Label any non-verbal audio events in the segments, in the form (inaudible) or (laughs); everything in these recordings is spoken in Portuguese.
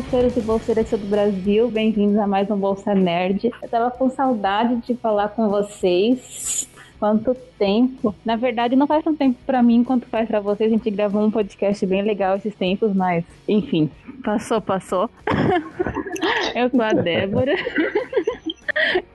bolseiros e bolseiras do Brasil, bem-vindos a mais um Bolsa Nerd. Eu tava com saudade de falar com vocês. Quanto tempo? Na verdade, não faz tanto tempo para mim quanto faz para vocês. A gente gravou um podcast bem legal esses tempos, mas enfim, passou, passou. (laughs) Eu sou a Débora.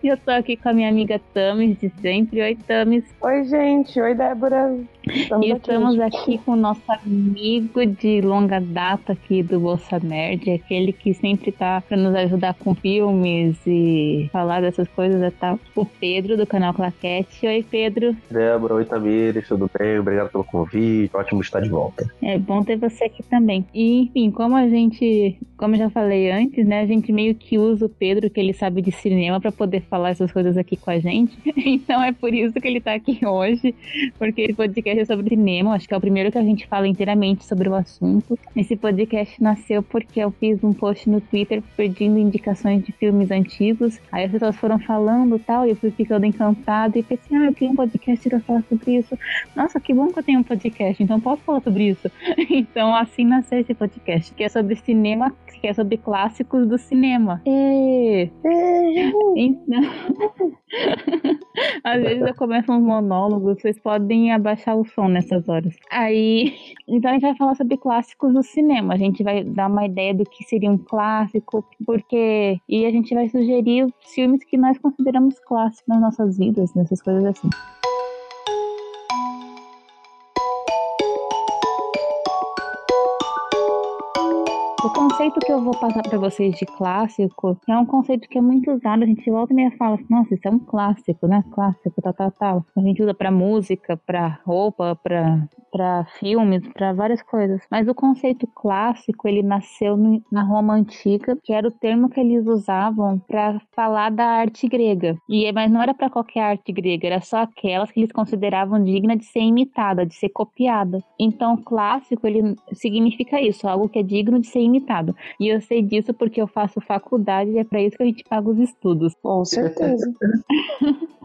E eu tô aqui com a minha amiga Tamis de sempre. Oi, Tamis. Oi, gente. Oi, Débora. Estamos e estamos aqui, aqui com o nosso amigo de longa data aqui do Bolsa Nerd, aquele que sempre tá pra nos ajudar com filmes e falar dessas coisas tal. O Pedro, do canal Claquete. Oi, Pedro. Débora, oi, Tamires, tudo bem? Obrigado pelo convite. Ótimo estar de volta. É bom ter você aqui também. E, enfim, como a gente, como eu já falei antes, né, a gente meio que usa o Pedro, que ele sabe de cinema, para poder falar essas coisas aqui com a gente. (laughs) Então é por isso que ele tá aqui hoje, porque esse podcast é sobre cinema, acho que é o primeiro que a gente fala inteiramente sobre o assunto. Esse podcast nasceu porque eu fiz um post no Twitter pedindo indicações de filmes antigos. Aí as pessoas foram falando tal, e eu fui ficando encantada e pensei, ah, eu tenho um podcast pra falar sobre isso. Nossa, que bom que eu tenho um podcast, então posso falar sobre isso. (laughs) Então assim nasceu esse podcast, que é sobre cinema, que é sobre clássicos do cinema. E... Então... (laughs) Às vezes eu começo uns monólogos, vocês podem abaixar o som nessas horas. Aí, então a gente vai falar sobre clássicos do cinema. A gente vai dar uma ideia do que seria um clássico, porque e a gente vai sugerir filmes que nós consideramos clássicos nas nossas vidas, nessas coisas assim. O conceito que eu vou passar para vocês de clássico é um conceito que é muito usado. A gente volta e meia fala assim, nossa, isso é um clássico, né? Clássico, tal, tal, tal. A gente usa para música, para roupa, para para filmes, para várias coisas. Mas o conceito clássico, ele nasceu no, na Roma antiga, que era o termo que eles usavam para falar da arte grega. E mas não era para qualquer arte grega, era só aquelas que eles consideravam digna de ser imitada, de ser copiada. Então, clássico, ele significa isso, algo que é digno de ser imitado. E eu sei disso porque eu faço faculdade e é para isso que a gente paga os estudos. Com certeza. (laughs)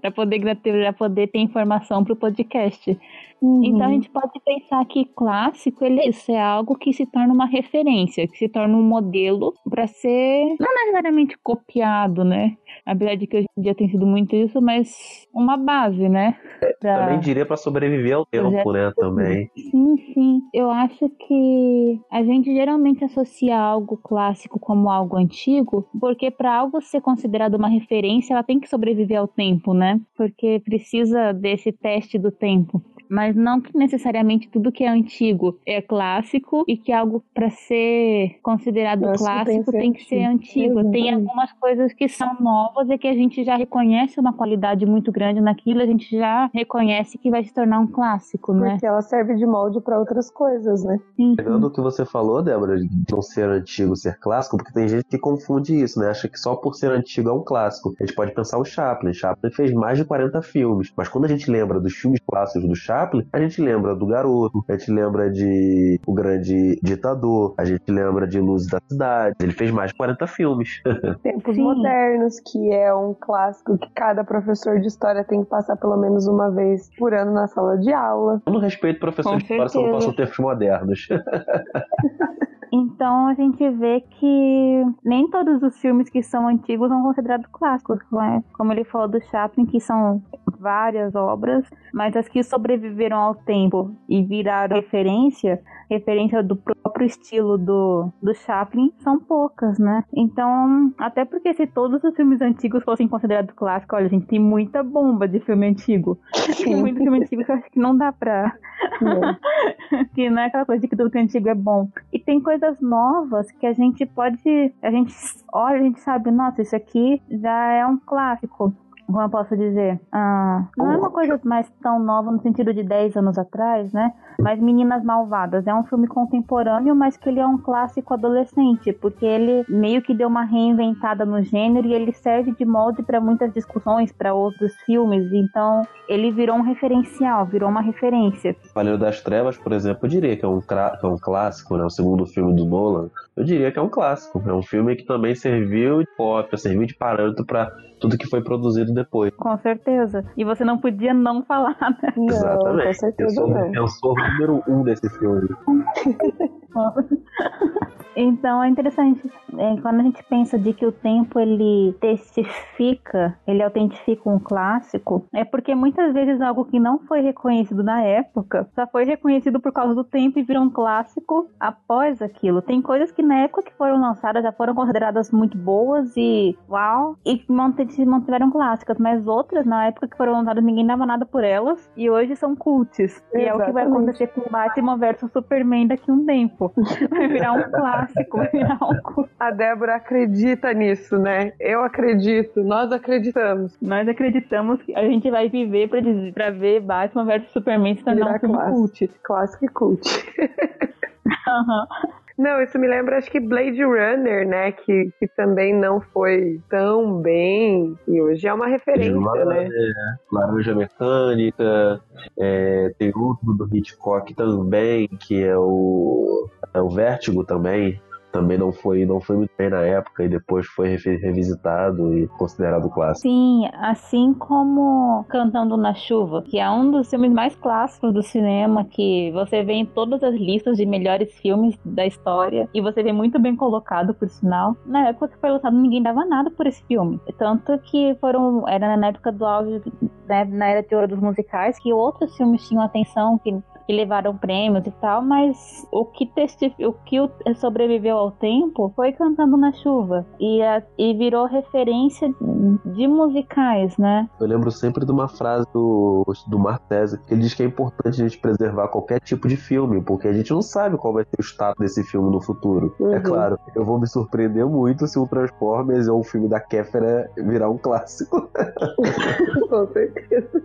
para poder, pra poder ter informação para o podcast. Uhum. Então a gente pode pensar que clássico ele, isso é algo que se torna uma referência, que se torna um modelo para ser não necessariamente copiado, né? Apesar de que hoje em dia tem sido muito isso, mas uma base, né? Pra... Também diria para sobreviver ao tempo, né? Também. Sim, sim. Eu acho que a gente geralmente associa algo clássico como algo antigo, porque para algo ser considerado uma referência, ela tem que sobreviver ao tempo, né? Porque precisa desse teste do tempo mas não que necessariamente tudo que é antigo é clássico e que algo para ser considerado Nossa, clássico tem que ser antigo. Exatamente. Tem algumas coisas que são novas e que a gente já reconhece uma qualidade muito grande naquilo, a gente já reconhece que vai se tornar um clássico, né? Porque ela serve de molde para outras coisas, né? Sim. Pegando o que você falou, Débora, de não ser antigo, ser clássico, porque tem gente que confunde isso, né? Acha que só por ser antigo é um clássico. A gente pode pensar o Chaplin. Chaplin fez mais de 40 filmes, mas quando a gente lembra dos filmes clássicos do Chaplin, Chaplin, a gente lembra do Garoto, a gente lembra de O Grande Ditador, a gente lembra de Luzes da Cidade. Ele fez mais de 40 filmes. (laughs) Tempos Sim. Modernos, que é um clássico que cada professor de história tem que passar pelo menos uma vez por ano na sala de aula. Eu não respeito professores de história se não passam tempos modernos. (laughs) Então a gente vê que nem todos os filmes que são antigos são considerados clássicos, né? como ele falou do Chaplin, que são várias obras, mas as que sobreviveram ao tempo e viraram referência, referência do próprio estilo do, do Chaplin, são poucas, né? Então, até porque se todos os filmes antigos fossem considerados clássicos, olha, a gente tem muita bomba de filme antigo. Tem muito filme antigo que eu acho que não dá pra. (laughs) Que não é aquela coisa de que tudo que é antigo é bom. E tem coisas novas que a gente pode. A gente olha, a gente sabe, nossa, isso aqui já é um clássico como eu posso dizer, ah, não é uma coisa mais tão nova no sentido de 10 anos atrás, né? Mas Meninas Malvadas é um filme contemporâneo, mas que ele é um clássico adolescente, porque ele meio que deu uma reinventada no gênero e ele serve de molde para muitas discussões, para outros filmes. Então, ele virou um referencial, virou uma referência. Cavaleiro das Trevas, por exemplo, eu diria que é um, que é um clássico, né? O segundo filme do Nolan. Eu diria que é um clássico. É um filme que também serviu de cópia, serviu de parâmetro para tudo que foi produzido depois. Com certeza. E você não podia não falar, né? Não, Exatamente. Com certeza eu sou, não. Eu sou o número um desse filme. (laughs) (laughs) Então é interessante é, quando a gente pensa de que o tempo ele testifica, ele autentifica um clássico, é porque muitas vezes algo que não foi reconhecido na época só foi reconhecido por causa do tempo e virou um clássico após aquilo. Tem coisas que na época que foram lançadas já foram consideradas muito boas e uau, e mantiveram clássicas, mas outras na época que foram lançadas ninguém dava nada por elas e hoje são cults. E é o que vai acontecer com Batman versus Superman daqui a um tempo. Vai virar um clássico, (laughs) um cult. (laughs) A Débora acredita nisso, né? Eu acredito, nós acreditamos. Nós acreditamos que a gente vai viver pra, dizer, pra ver Batman versus Superman se tornar um filme cult. Clássico e cult. (laughs) Uhum. Não, isso me lembra, acho que Blade Runner, né? Que, que também não foi tão bem. E hoje é uma referência, Lá, né? É, Laranja Mecânica, é, tem outro do Hitchcock também, que é o, é o Vértigo também também não foi, não foi muito bem na época e depois foi revisitado e considerado clássico. Sim, assim como Cantando na Chuva, que é um dos filmes mais clássicos do cinema, que você vê em todas as listas de melhores filmes da história e você vê muito bem colocado, por sinal. Na época que foi lançado, ninguém dava nada por esse filme. Tanto que foram, era na época do auge, né, na era de ouro dos musicais, que outros filmes tinham atenção, que que levaram prêmios e tal, mas o que, o que sobreviveu ao tempo foi Cantando na Chuva e, a... e virou referência de musicais, né? Eu lembro sempre de uma frase do, do Martese, que ele diz que é importante a gente preservar qualquer tipo de filme, porque a gente não sabe qual vai ser o status desse filme no futuro. É uhum. É claro, eu vou me surpreender muito se o Transformers ou o filme da Kéfera virar um clássico. (laughs) Com certeza.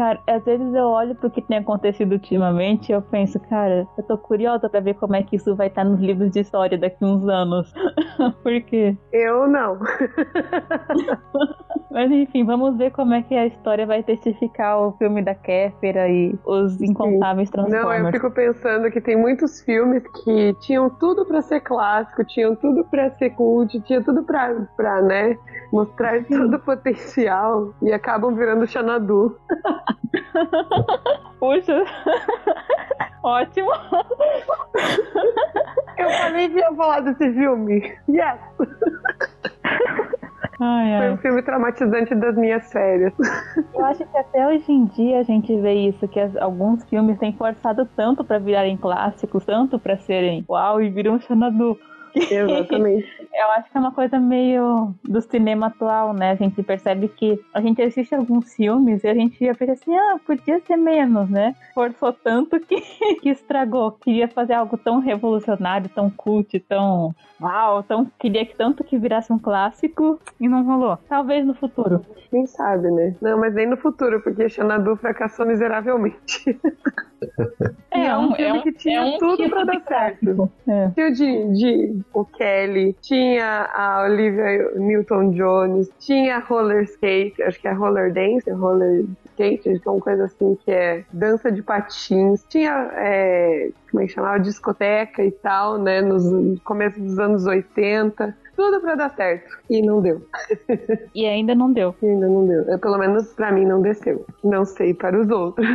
Cara, às vezes eu olho pro que tem acontecido ultimamente e eu penso, cara, eu tô curiosa pra ver como é que isso vai estar nos livros de história daqui uns anos. (laughs) Por quê? Eu não. (laughs) Mas enfim, vamos ver como é que a história vai testificar o filme da Kéfera e os incontáveis Transformers. Não, eu fico pensando que tem muitos filmes que tinham tudo para ser clássico, tinham tudo para ser cult, tinha tudo pra, pra né, mostrar todo o potencial e acabam virando Xanadu. (laughs) Puxa. (laughs) Ótimo. Eu falei que ia falar desse filme. Yes. Ai, ai. Foi um filme traumatizante das minhas férias. Eu acho que até hoje em dia a gente vê isso, que as, alguns filmes têm forçado tanto para virarem clássicos, tanto para serem uau e viram Xanadu. Exatamente. (laughs) Eu acho que é uma coisa meio do cinema atual, né? A gente percebe que a gente assiste alguns filmes e a gente ia pensar assim, ah, podia ser menos, né? Forçou tanto que, (laughs) que estragou. Queria fazer algo tão revolucionário, tão cult, tão uau, tão queria que tanto que virasse um clássico e não rolou. Talvez no futuro. Quem sabe, né? Não, mas nem no futuro, porque Xanadu fracassou miseravelmente. (laughs) É, é um, filme é um, que tinha é um tudo pra dar certo. É. Tinha o de, de o Kelly, tinha a Olivia Newton-Jones, tinha roller skate, acho que é roller dance, roller skate, uma coisa assim que é dança de patins. Tinha, é, como é que chamava, discoteca e tal, né, nos começo dos anos 80 tudo para dar certo. E não deu. (laughs) E ainda não deu. E ainda não deu. Eu, pelo menos para mim não desceu. Não sei para os outros.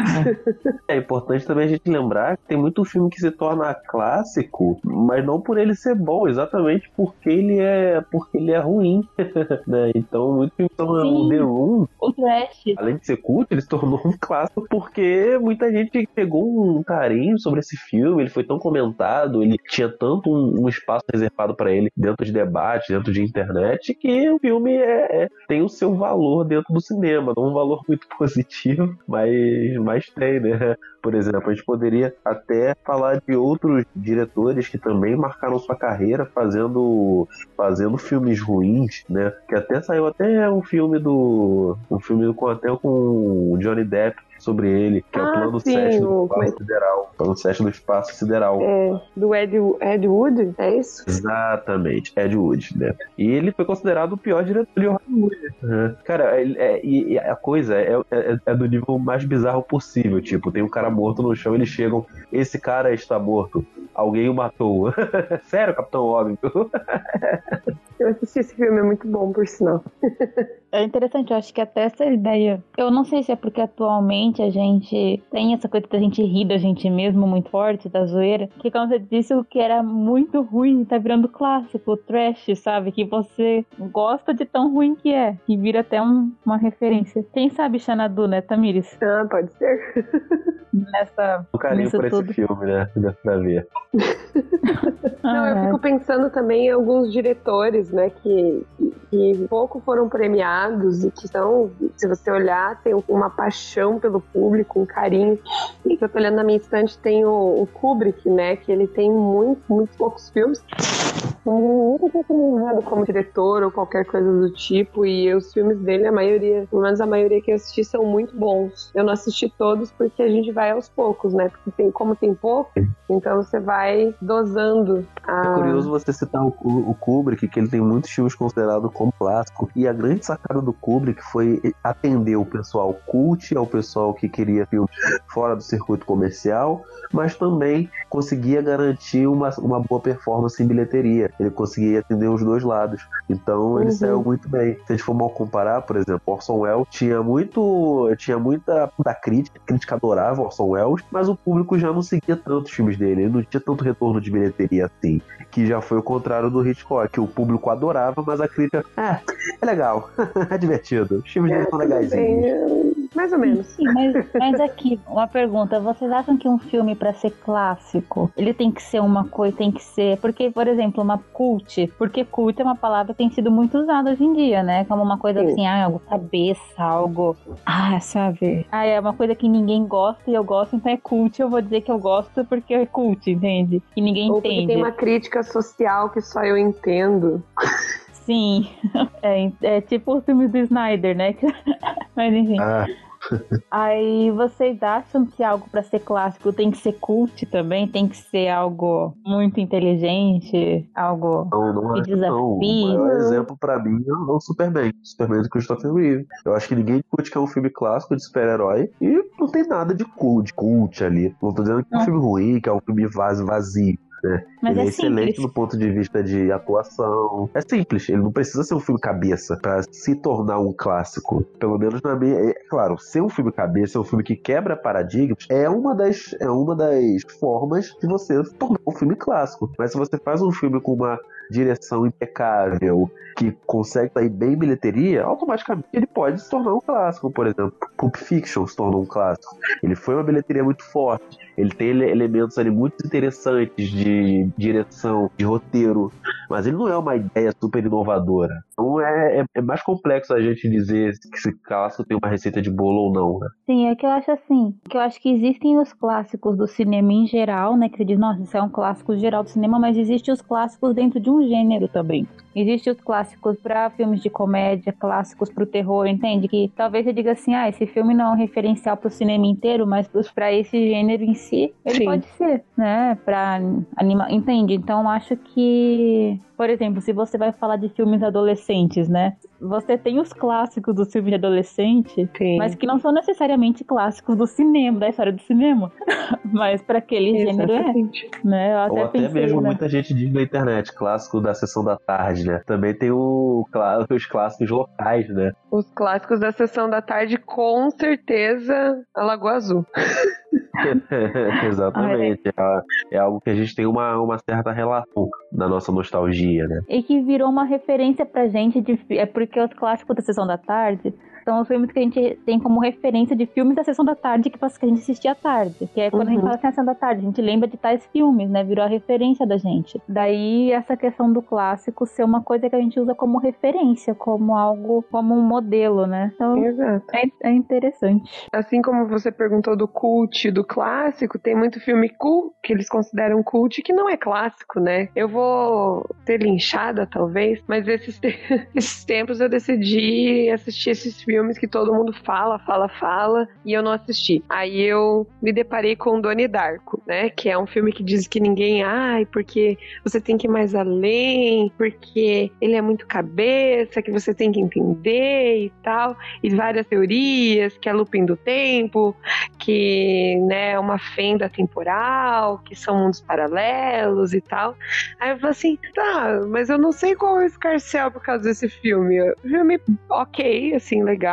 É importante também a gente lembrar que tem muito filme que se torna clássico, mas não por ele ser bom, exatamente porque ele é porque ele é ruim. (laughs) né? Então, muito filme se torna um The Room. O Trash. Além de ser culto, ele se tornou um clássico porque muita gente pegou um carinho sobre esse filme, ele foi tão comentado, ele tinha tanto um, um espaço reservado para ele dentro de debate debate dentro de internet que o filme é, é, tem o seu valor dentro do cinema, não um valor muito (laughs) positivo, mas, mas tem, né? Por exemplo, a gente poderia até falar de outros diretores que também marcaram sua carreira fazendo, fazendo filmes ruins, né? Que até saiu até um filme do. um filme com até com o Johnny Depp sobre ele, que ah, é o ah, plano sim, 7 do espaço é? sideral. Plano 7 do espaço sideral. É, do Ed, Ed Wood, é isso? Exatamente, Ed Wood, né? E ele foi considerado o pior diretor de Hollywood. Uhum. Cara, é, é, e a coisa é, é, é, do nível mais bizarro possível. Tipo, tem um cara morto no chão, eles chegam, esse cara está morto. Alguém o matou. (laughs) Sério, Capitão Óbvio? (laughs) Eu assisti esse filme, é muito bom, por sinal. É interessante, eu acho que até essa ideia. Eu não sei se é porque atualmente a gente tem essa coisa da gente rir da gente mesmo muito forte, da zoeira. Que quando você disse o que era muito ruim, tá virando clássico, trash, sabe? Que você gosta de tão ruim que é. Que vira até um, uma referência. Quem sabe Xanadu, né, Tamires? Ah, pode ser. Nessa. Um carinho por tudo. esse filme, né? Pra ver. (laughs) Não, eu fico pensando também em alguns diretores, né, que, que pouco foram premiados e que são, se você olhar, tem uma paixão pelo público, um carinho. E que eu tô olhando na minha estante tem o, o Kubrick, né, que ele tem muito, muito poucos filmes. Mas nunca tinha premiado como diretor ou qualquer coisa do tipo. E os filmes dele, a maioria, pelo menos a maioria que eu assisti, são muito bons. Eu não assisti todos porque a gente vai aos poucos, né? Porque tem, como tem pouco, então você vai dosando. A... É curioso você citar o, o Kubrick, que ele tem muitos filmes considerados como clássico. E a grande sacada do Kubrick foi atender o pessoal cult, ao pessoal que queria filmes fora do circuito comercial, mas também conseguia garantir uma, uma boa performance em bilheteria. Ele conseguia atender os dois lados. Então ele uhum. saiu muito bem. Se a gente for mal comparar, por exemplo, Orson Welles tinha muito. tinha muita da crítica, a crítica adorava Orson Welles, mas o público já não seguia tanto os filmes dele. Ele não tinha tanto retorno de bilheteria assim. Que já foi o contrário do Hitchcock, que o público adorava, mas a crítica. É, é legal, (laughs) é divertido. Os filmes é, dele são legaisinhos. Mais ou menos. Sim, mas, mas aqui, uma pergunta. Vocês acham que um filme, para ser clássico, ele tem que ser uma coisa, tem que ser. Porque, por exemplo, uma cult. Porque cult é uma palavra que tem sido muito usada hoje em dia, né? Como uma coisa Sim. assim, ah, algo cabeça, algo. Ah, sabe? Ah, é uma coisa que ninguém gosta e eu gosto, então é cult. Eu vou dizer que eu gosto porque é cult, entende? E ninguém Ou entende. tem uma crítica social que só eu entendo. Sim, (laughs) é, é tipo o filme do Snyder, né? (laughs) Mas enfim. Ah. Aí vocês acham que algo para ser clássico tem que ser cult também? Tem que ser algo muito inteligente? Algo não, não que desafie? Não. O maior exemplo para mim é o Superman. Superman do Christopher Reeve. Eu acho que ninguém curte que é um filme clássico de super-herói e não tem nada de cult, de cult ali. Não tô dizendo que é um filme ruim, que é um filme vazio. Né? Mas ele é, é excelente do ponto de vista de atuação. É simples, ele não precisa ser um filme cabeça para se tornar um clássico. Pelo menos na minha. É, claro, ser um filme cabeça, é um filme que quebra paradigmas, é uma das, é uma das formas de você tornar um filme clássico. Mas se você faz um filme com uma direção impecável, que consegue sair bem bilheteria, automaticamente ele pode se tornar um clássico, por exemplo. Pulp Fiction se tornou um clássico. Ele foi uma bilheteria muito forte. Ele tem elementos ali muito interessantes de direção, de roteiro, mas ele não é uma ideia super inovadora. Então é, é, é mais complexo a gente dizer que esse clássico tem uma receita de bolo ou não, né? Sim, é que eu acho assim, que eu acho que existem os clássicos do cinema em geral, né? Que você diz, nossa, isso é um clássico geral do cinema, mas existem os clássicos dentro de um gênero também. Existem os clássicos para filmes de comédia, clássicos para o terror, entende? Que talvez você diga assim, ah, esse filme não é um referencial para o cinema inteiro, mas para esse gênero em si, ele Sim. pode ser, né? Para animar, entende? Então acho que por exemplo, se você vai falar de filmes adolescentes, né? Você tem os clássicos do filme de adolescente, Sim. mas que não são necessariamente clássicos do cinema, da história do cinema. (laughs) mas para aquele Exatamente. gênero é. Né? Eu até Ou até mesmo né? muita gente diz na internet, clássico da sessão da tarde, né? Também tem o, os clássicos locais, né? Os clássicos da sessão da tarde, com certeza, a Lagoa Azul. (laughs) (laughs) Exatamente. É, é, algo que a gente tem uma, uma certa relação da nossa nostalgia, né? E que virou uma referência pra gente de. É porque os clássicos da sessão da tarde são os filmes que a gente tem como referência de filmes da sessão da tarde que, que a gente assistia à tarde. Que é quando uhum. a gente uhum. fala assim, sessão da tarde, a gente lembra de tais filmes, né? Virou a referência da gente. Daí essa questão do clássico ser uma coisa que a gente usa como referência, como algo, como um modelo, né? Então, Exato. É, é interessante. Assim como você perguntou do cult, do clássico, tem muito filme cult que eles consideram cult que não é clássico, né? Eu vou ser linchada, talvez, mas esses, te (laughs) esses tempos eu decidi assistir esses filmes filmes que todo mundo fala, fala, fala, e eu não assisti. Aí eu me deparei com Doni Darko, né? Que é um filme que diz que ninguém, ai, porque você tem que ir mais além, porque ele é muito cabeça, que você tem que entender e tal, e várias teorias, que é looping do tempo, que né, é uma fenda temporal, que são mundos paralelos e tal. Aí eu falei assim, tá, mas eu não sei qual é o escarcel por causa desse filme. Filme, ok, assim, legal.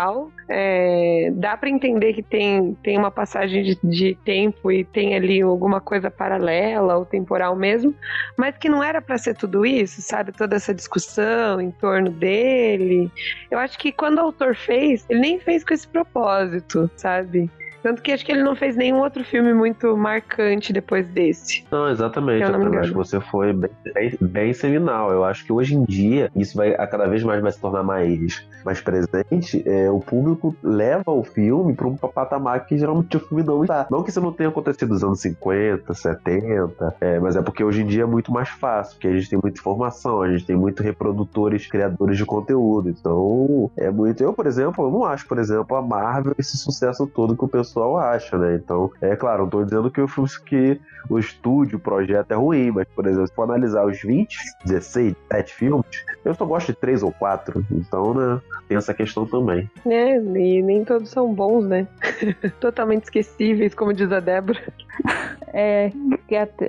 É, dá para entender que tem, tem uma passagem de, de, tempo e tem ali alguma coisa paralela ou temporal mesmo, mas que não era para ser tudo isso, sabe? Toda essa discussão em torno dele. Eu acho que quando o autor fez, ele nem fez com esse propósito, sabe? Tanto que acho que ele não fez nenhum outro filme muito marcante depois desse. Não, exatamente. Eu, não eu acho que você foi bem, bem, bem, seminal. Eu acho que hoje em dia isso vai a cada vez mais vai se tornar mais, mais presente. É, o público leva o filme para um patamar que geralmente o filme não está. Não que isso não tenha acontecido nos anos 50, 70, é, mas é porque hoje em dia é muito mais fácil, porque a gente tem muita informação, a gente tem muito reprodutores, criadores de conteúdo. Então, é muito. Eu, por exemplo, eu não acho, por exemplo, a Marvel esse sucesso todo que o pessoal pessoal acha, né? Então, é claro, não tô dizendo que o filme que o estúdio, o projeto é ruim, mas, por exemplo, se for analisar os 20, 16, 7 filmes, eu só gosto de 3 ou 4. Então, né, tem essa questão também. É, e nem todos são bons, né? (laughs) Totalmente esquecíveis, como diz a Débora. É,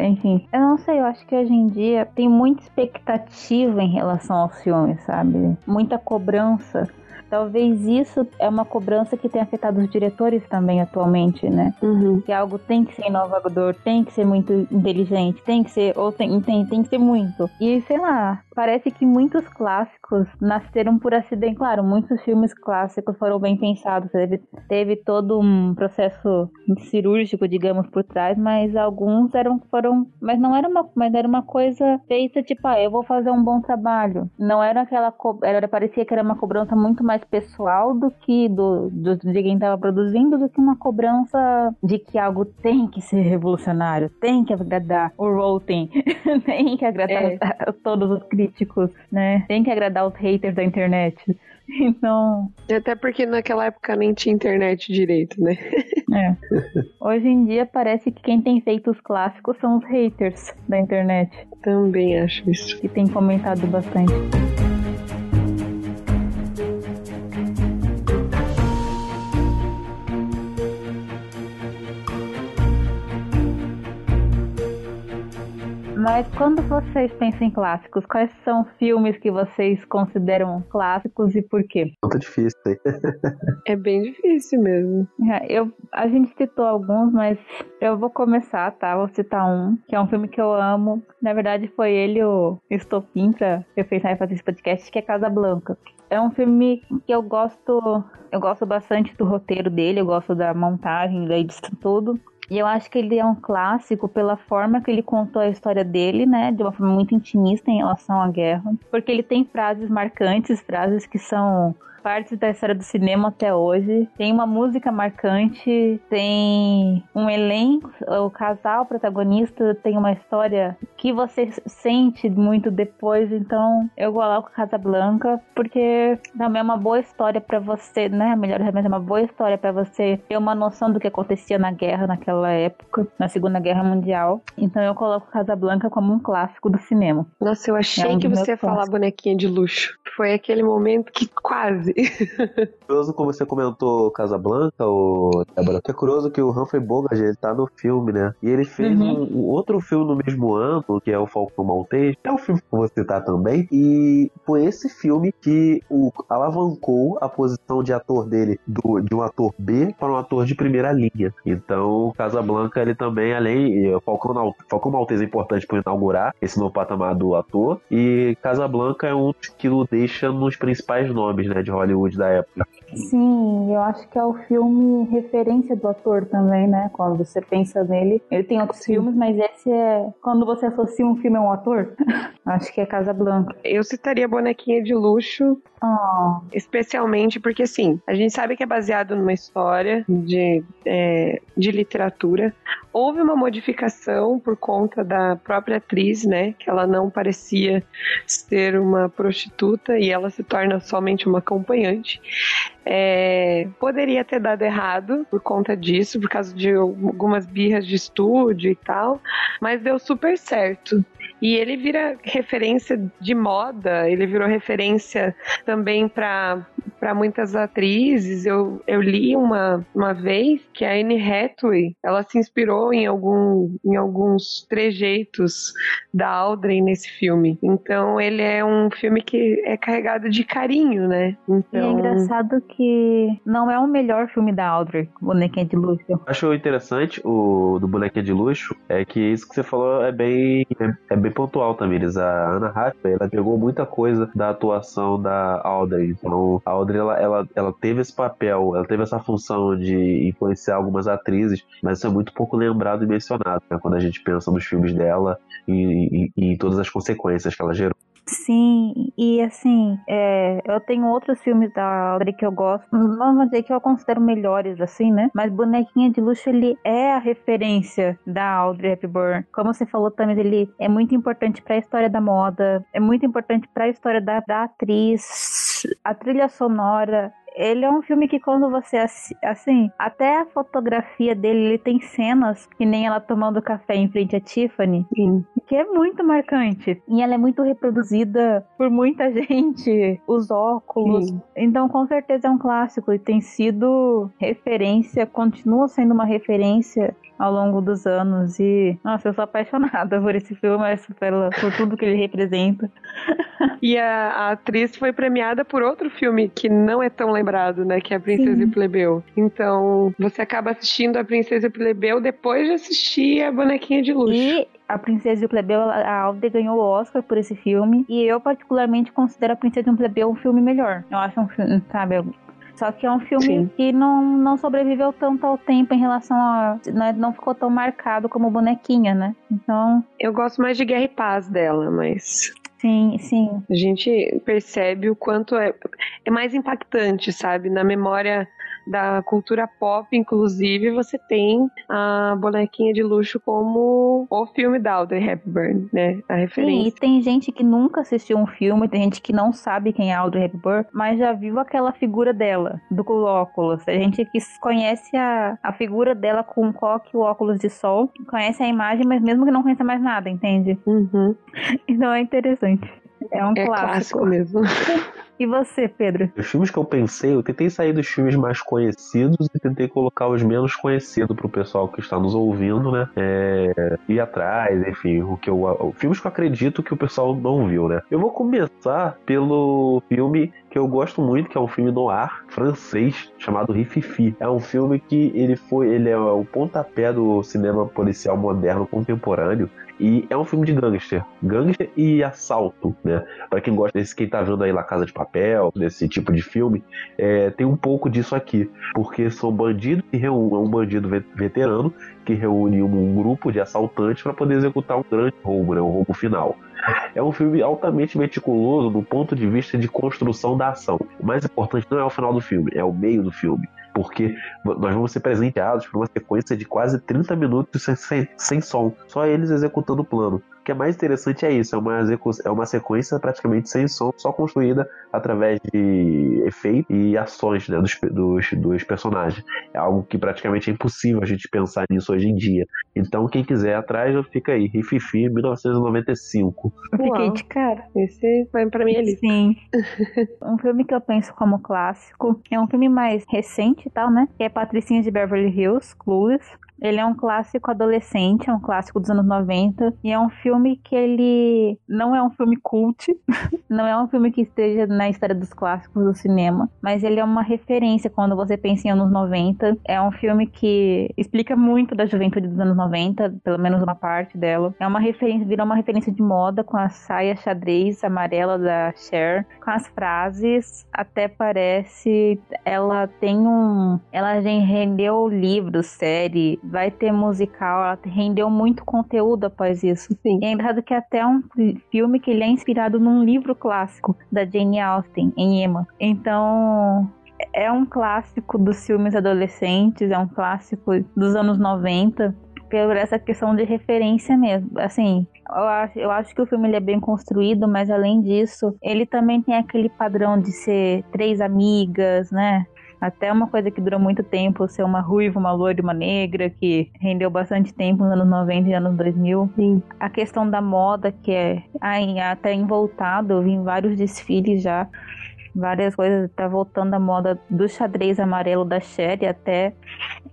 enfim, eu não sei, eu acho que hoje em dia tem muita expectativa em relação aos filmes, sabe? Muita cobrança. Talvez isso é uma cobrança que tem afetado os diretores também atualmente, né? Uhum. Que algo tem que ser inovador, tem que ser muito inteligente, tem que ser, ou tem, tem, tem que ser muito. E sei lá, parece que muitos clássicos nasceram por acidente. Claro, muitos filmes clássicos foram bem pensados, teve, teve todo um processo cirúrgico, digamos, por trás, mas alguns eram foram, mas não era uma, mas era uma coisa feita tipo, ah, eu vou fazer um bom trabalho. Não era aquela, era parecia que era uma cobrança muito mais pessoal do que do, do de quem estava produzindo, do que uma cobrança de que algo tem que ser revolucionário, tem que agradar o Rotten, (laughs) tem que agradar é. todos os críticos, né? Tem que agradar os haters da internet. (laughs) Então. Até porque naquela época nem tinha internet direito, né? (laughs) É. Hoje em dia parece que quem tem feito os clássicos são os haters da internet. Também acho isso. Que tem comentado bastante. Mas quando vocês pensam em clássicos, quais são filmes que vocês consideram clássicos e por quê? Muito difícil, hein? (laughs) é bem difícil mesmo. É, eu, a gente citou alguns, mas eu vou começar, tá? Vou citar um, que é um filme que eu amo. Na verdade, foi ele o estopim pra eu pensar em fazer esse podcast, que é Casa Blanca. É um filme que eu gosto, eu gosto bastante do roteiro dele, eu gosto da montagem, da edição tudo. E eu acho que ele é um clássico pela forma que ele contou a história dele, né? De uma forma muito intimista em relação à guerra. Porque ele tem frases marcantes, frases que são partes da história do cinema até hoje. Tem uma música marcante, tem um elenco, o casal protagonista tem uma história que você sente muito depois. Então eu coloco Casablanca porque também é uma boa história para você, né? Melhor é uma boa história para você ter uma noção do que acontecia na guerra naquela época, na Segunda Guerra Mundial. Então eu coloco Casablanca como um clássico do cinema. Nossa, eu achei é um que você ia falar bonequinha de luxo. Foi aquele momento que quase (laughs) curioso como você comentou Casablanca, o Débora, que é curioso que o Humphrey Bogart, ele tá no filme, né? E ele fez uhum. um, um, outro filme no mesmo ano, que é o Falcão Maltês, é o filme que você tá também, e foi esse filme que o alavancou a posição de ator dele, do, de um ator B para um ator de primeira linha. Então, Casablanca, ele também, além, Falcão, Falcão Maltês é importante para inaugurar esse novo patamar do ator, e Casablanca é um que o deixa nos principais nomes, né, de Hollywood Hollywood da época. Sim, eu acho que é o filme referência do ator também, né? Quando você pensa nele. Ele tem outros Sim. filmes, mas esse é. Quando você associa um filme a um ator, (laughs) acho que é Casa Blanca. Eu citaria Bonequinha de Luxo. Oh. Especialmente porque, assim, a gente sabe que é baseado numa história de, é, de literatura. Houve uma modificação por conta da própria atriz, né? Que ela não parecia ser uma prostituta e ela se torna somente uma acompanhante. É, poderia ter dado errado por conta disso, por causa de algumas birras de estúdio e tal, mas deu super certo. E ele vira referência de moda, ele virou referência também para muitas atrizes. Eu, eu li uma, uma vez que a Anne Hathaway, ela se inspirou em, algum, em alguns trejeitos da Audrey nesse filme. Então ele é um filme que é carregado de carinho, né? Então... E é então engraçado que não é o melhor filme da Audrey, Bonequinha de Luxo. Acho interessante o do Bonequinha de Luxo é que isso que você falou é bem, é, é bem pontual, Tamires. A Ana Hathaway, ela pegou muita coisa da atuação da Audrey. Então, a Audrey, ela, ela, ela teve esse papel, ela teve essa função de influenciar algumas atrizes, mas isso é muito pouco lembrado e mencionado, né? Quando a gente pensa nos filmes dela e, e, e todas as consequências que ela gerou. Sim, e assim, é, eu tenho outros filmes da Audrey que eu gosto, não vou dizer que eu considero melhores, assim, né? Mas Bonequinha de Luxo, ele é a referência da Audrey Hepburn. Como você falou também, ele é muito importante para a história da moda, é muito importante para a história da, da atriz, a trilha sonora, ele é um filme que quando você assim, até a fotografia dele, ele tem cenas que nem ela tomando café em frente a Tiffany, Sim. que é muito marcante. E ela é muito reproduzida por muita (laughs) gente, os óculos. Sim. Então, com certeza é um clássico e tem sido referência, continua sendo uma referência ao longo dos anos. E, nossa, eu sou apaixonada (laughs) por esse filme, pela, por tudo que ele representa. (laughs) E a, a, atriz foi premiada por outro filme que não é tão lembrado, né? Que é a Princesa Sim. e Plebeu. Então, você acaba assistindo a Princesa e Plebeu depois de assistir a Bonequinha de Luxo. E a Princesa e o Plebeu, a Alde ganhou o Oscar por esse filme. E eu, particularmente, considero a Princesa e o Plebeu um filme melhor. Eu acho um filme, sabe? Só que é um filme Sim. que não, não sobreviveu tanto ao tempo em relação a. Né, não ficou tão marcado como bonequinha, né? Então. Eu gosto mais de Guerra e Paz dela, mas. Sim, sim. A gente percebe o quanto é, é mais impactante, sabe? Na memória da cultura pop, inclusive, você tem a bonequinha de luxo como o filme da Audrey Hepburn, né? A referência. Sim, e tem gente que nunca assistiu um filme, tem gente que não sabe quem é a Audrey Hepburn, mas já viu aquela figura dela, do óculos. Tem gente que conhece a, a figura dela com o coque e o óculos de sol, conhece a imagem, mas mesmo que não conheça mais nada, entende? Uhum. (laughs) Então é interessante. É um é clássico. clássico mesmo. (laughs) E você, Pedro? Os filmes que eu pensei, eu tentei sair dos filmes mais conhecidos e tentei colocar os menos conhecidos pro pessoal que está nos ouvindo, né? É, ir atrás, enfim, o que eu. Filmes que eu acredito que o pessoal não viu, né? Eu vou começar pelo filme que eu gosto muito, que é um filme no ar francês chamado Rififi. É um filme que ele foi, ele é o pontapé do cinema policial moderno contemporâneo. E é um filme de gangster. Gangster e assalto, né? Pra quem gosta desse, quem tá vendo aí La Casa de Papel, desse tipo de filme, é, tem um pouco disso aqui. Porque são bandidos que reúnem, é um bandido veterano que reúne um grupo de assaltantes para poder executar um grande roubo, né? Um roubo final. É um filme altamente meticuloso do ponto de vista de construção da ação. O mais importante não é o final do filme, é o meio do filme porque nós vamos ser presenteados por uma sequência de quase 30 minutos sem, sem, sem som, só eles executando o plano. O que é mais interessante é isso, é uma, é uma sequência praticamente sem som, só construída através de efeitos e ações né, dos, dos, dos, personagens. É algo que praticamente é impossível a gente pensar nisso hoje em dia. Então, quem quiser atrás, fica aí. Rififi, 1995. fiquei de cara. Esse foi pra mim ali. Sim. (laughs) um filme que eu penso como clássico. É um filme mais recente e tal, né? Que é Patricinha de Beverly Hills, Clueless. Ele é um clássico adolescente, é um clássico dos anos 90. E é um filme que ele não é um filme cult, (laughs) não é um filme que esteja na história dos clássicos do cinema, mas ele é uma referência quando você pensa em anos 90. É um filme que explica muito da juventude dos anos 90, pelo menos uma parte dela. É uma referência, virou uma referência de moda com a saia xadrez amarela da Cher, com as frases, até parece ela tem um, ela já rendeu livros, série, vai ter musical, ela rendeu muito conteúdo após isso. Sim. E é que até um filme que ele é inspirado num livro clássico da Jane Austen, em Emma. Então, é um clássico dos filmes adolescentes, é um clássico dos anos 90 por essa questão de referência mesmo. Assim, eu acho, eu acho que o filme ele é bem construído, mas além disso, ele também tem aquele padrão de ser três amigas, né? Até uma coisa que durou muito tempo, ser uma ruiva, uma loira uma negra, que rendeu bastante tempo nos anos 90 e anos 2000. Sim. A questão da moda, que é até envoltado, eu vi em vários desfiles já várias coisas, tá voltando a moda do xadrez amarelo da Sherry até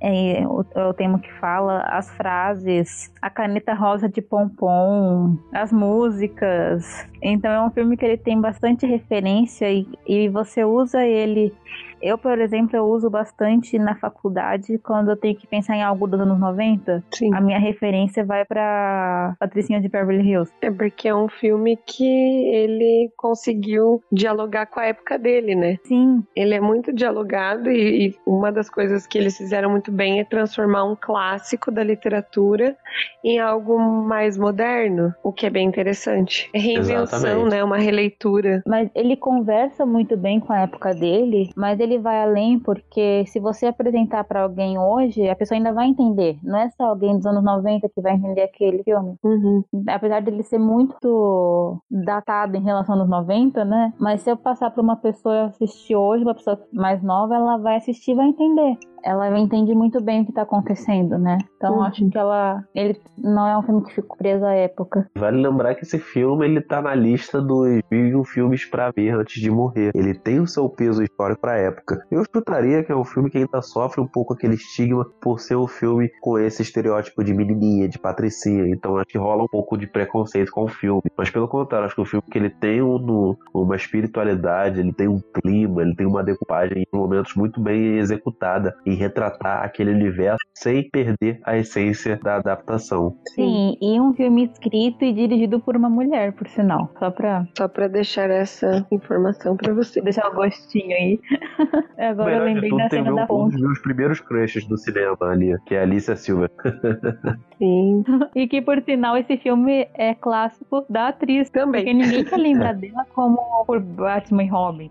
é, o, é o tema que fala, as frases, a caneta rosa de pompom, as músicas. Então é um filme que ele tem bastante referência e, e você usa ele eu, por exemplo, eu uso bastante na faculdade quando eu tenho que pensar em algo dos anos 90. Sim. A minha referência vai para Patricinha de Beverly Hills. É porque é um filme que ele conseguiu dialogar com a época dele, né? Sim. Ele é muito dialogado e, e uma das coisas que eles fizeram muito bem é transformar um clássico da literatura em algo mais moderno, o que é bem interessante. É reinvenção, Exatamente. né? Uma releitura. Mas ele conversa muito bem com a época dele, mas ele ele vai além porque se você apresentar para alguém hoje, a pessoa ainda vai entender. Não é só alguém dos anos 90 que vai entender aquele filme. Uhum. Apesar dele ser muito datado em relação aos 90, né? Mas se eu passar para uma pessoa assistir hoje, uma pessoa mais nova, ela vai assistir e vai entender ela entende muito bem o que tá acontecendo, né? Então uhum. acho que ela. Ele não é um filme que ficou preso à época. Vale lembrar que esse filme ele tá na lista dos mil filmes para ver antes de morrer. Ele tem o seu peso histórico pra época. Eu chutaria que é um filme que ainda sofre um pouco aquele estigma por ser um filme com esse estereótipo de menininha, de patricinha. Então acho que rola um pouco de preconceito com o filme. Mas pelo contrário, acho que o filme que ele tem um, uma espiritualidade, ele tem um clima, ele tem uma decupagem em momentos muito bem executada e retratar aquele universo sem perder a essência da adaptação. Sim, e um filme escrito e dirigido por uma mulher, por sinal. Só pra. Só pra deixar essa informação pra você. Deixar o gostinho aí. (laughs) (laughs) Agora eu lembrei da cena da ponte. Um dos meus primeiros crushes do cinema ali, que é a Alicia Silva. (laughs) Sim. e que, por sinal, esse filme é clássico da atriz. Também. Porque ninguém quer lembrar (laughs) dela como por Batman e Robin.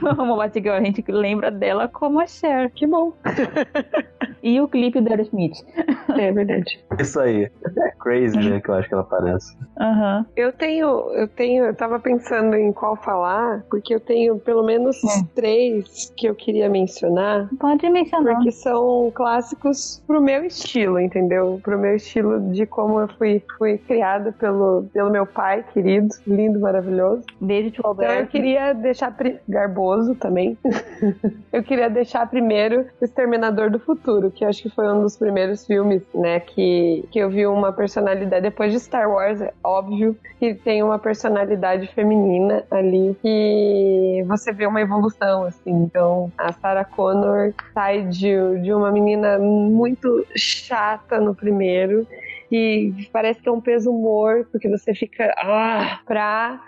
como Batgirl, a gente lembra dela como a Cher. Que bom. e o clipe do Aerosmith. É verdade. Isso aí. É crazy, né? Que eu acho que ela parece. Uhum. Eu tenho, eu tenho, eu tava pensando em qual falar, porque eu tenho pelo menos é. três que eu queria mencionar. Pode mencionar. Porque são clássicos pro meu estilo, entendeu? Pro meu estilo de como eu fui, fui criada pelo, pelo meu pai, querido, lindo, maravilhoso. Beijo, tio Alberto. Então eu queria deixar. Garboso também. (laughs) eu queria deixar primeiro Exterminador do Futuro, que eu acho que foi um dos primeiros filmes, né, que, que eu vi uma personalidade, depois de Star Wars, é óbvio, que tem uma personalidade feminina ali, que você vê uma evolução, assim. Então, a Sarah Connor sai de, de uma menina muito chata no primeiro, e parece que é um peso morto, porque você fica, ah, pra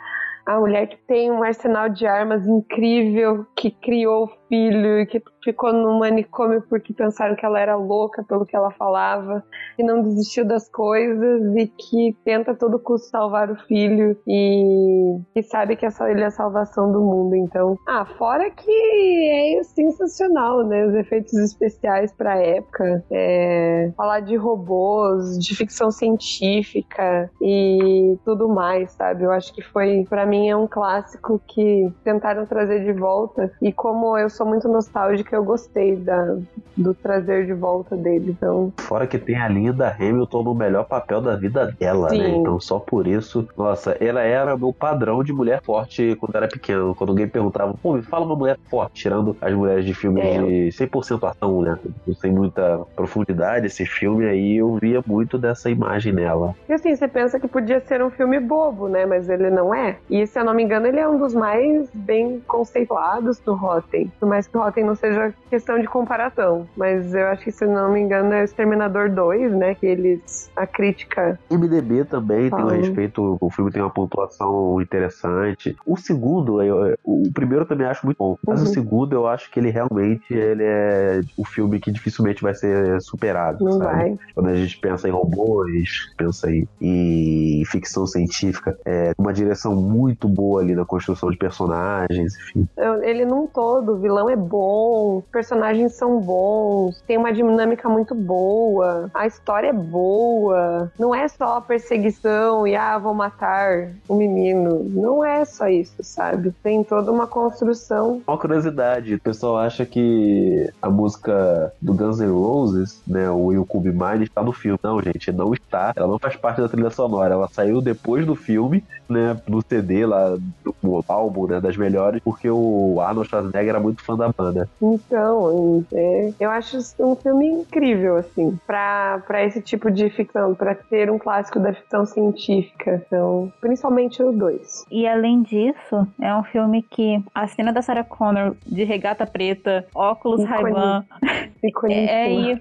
a mulher que tem um arsenal de armas incrível, que criou filho que ficou no manicômio porque pensaram que ela era louca pelo que ela falava e não desistiu das coisas e que tenta a todo custo salvar o filho e, e sabe que essa, ele é a salvação do mundo. Então, ah, fora que é sensacional, né? Os efeitos especiais pra época, é, falar de robôs, de ficção científica e tudo mais, sabe? Eu acho que foi, para mim, é um clássico que tentaram trazer de volta e como eu sou sou muito nostálgica, eu gostei da, do trazer de volta dele. Então... Fora que tem a Linda Hamilton no melhor papel da vida dela, né? Sim. né? Então só por isso, nossa, ela era meu padrão de mulher forte quando era pequeno. Quando alguém perguntava, pô, me fala uma mulher forte, tirando as mulheres de filmes é. de 100% ação, né? Sem muita profundidade, esse filme aí eu via muito dessa imagem nela. E assim, você pensa que podia ser um filme bobo, né? Mas ele não é. E se eu não me engano, ele é um dos mais bem conceituados do Rotten mais que o Rotten não seja questão de comparação. Mas eu acho que, se não me engano, é o Exterminador 2, né? Que eles. A crítica. MDB também tem um respeito. O filme tem uma pontuação interessante. O segundo, eu, o primeiro eu também acho muito bom. Mas uhum. o segundo, eu acho que ele realmente ele é o filme que dificilmente vai ser superado. Não sabe? vai. Quando a gente pensa em robôs, pensa em, em ficção científica, é uma direção muito boa ali na construção de personagens, enfim. Ele num todo, vilão é bom, os personagens são bons, tem uma dinâmica muito boa, a história é boa. Não é só perseguição e ah, vou matar o menino. Não é só isso, sabe? Tem toda uma construção. Uma curiosidade, o pessoal acha que a música do Guns N' Roses, né, o Will Cube Mine, está no filme. Não, gente, não está. Ela não faz parte da trilha sonora. Ela saiu depois do filme, né, no CD lá, do álbum, né, das melhores, porque o Arnold Schwarzenegger era muito fã da banda. Então, é, eu acho um filme incrível, assim, pra, pra esse tipo de ficção, pra ser um clássico da ficção científica. Então, principalmente o 2. E além disso, é um filme que a cena da Sarah Connor de regata preta, óculos Ray-Ban, (laughs) é, é,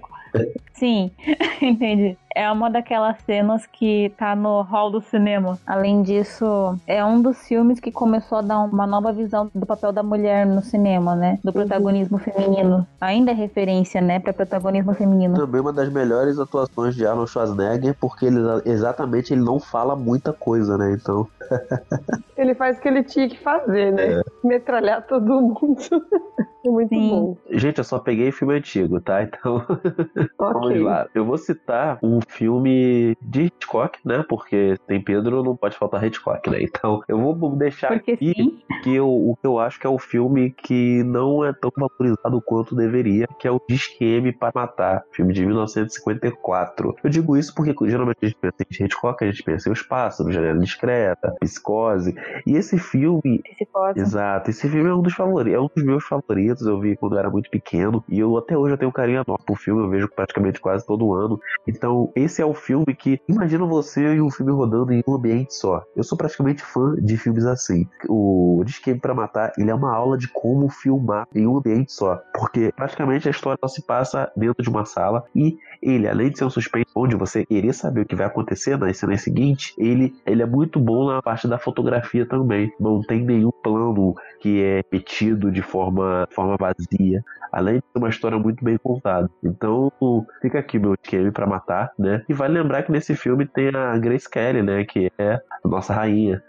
Sim, (laughs) entendi. É uma daquelas cenas que tá no hall do cinema. Além disso, é um dos filmes que começou a dar uma nova visão do papel da mulher no cinema, né? Do protagonismo uhum. feminino. Ainda é referência, né, para protagonismo feminino. Também uma das melhores atuações de Arnold Schwarzenegger, porque ele exatamente ele não fala muita coisa, né? Então. (laughs) ele faz o que ele tinha que fazer, né? É. Metralhar todo mundo. (laughs) é muito Sim. bom. Gente, eu só peguei filme antigo, tá? Então. (laughs) okay. Vamos lá. Eu vou citar um filme de Hitchcock, né? Porque tem Pedro, não pode faltar Hitchcock, né? Então eu vou deixar Porque aqui sim. que eu, o que eu acho que é o filme que não é tão valorizado quanto deveria, que é o Disque M para Matar, filme de 1954. Eu digo isso porque geralmente a gente pensa em Hitchcock, a gente pensa em Os Pássaros, Janela Discreta, Psicose. E esse filme. Psicose. Exato, esse filme é um dos favoritos, é um dos meus favoritos. Eu vi quando eu era muito pequeno. E eu até hoje eu tenho um carinho enorme pro filme, eu vejo praticamente quase todo ano. Então, esse é o filme que imagina você e um filme rodando em um ambiente só. Eu sou praticamente fã de filmes assim. O Disque para Matar, ele é uma aula de como filmar em um ambiente só, porque praticamente a história se passa dentro de uma sala e ele, além de ser um suspense onde você querer saber o que vai acontecer nas cenas seguintes, ele, ele é muito bom na parte da fotografia também. Não tem nenhum plano que é repetido de forma, forma vazia, além de ser uma história muito bem contada. Então, fica aqui meu esquema para matar, né? E vale lembrar que nesse filme tem a Grace Kelly, né? Que é a nossa rainha.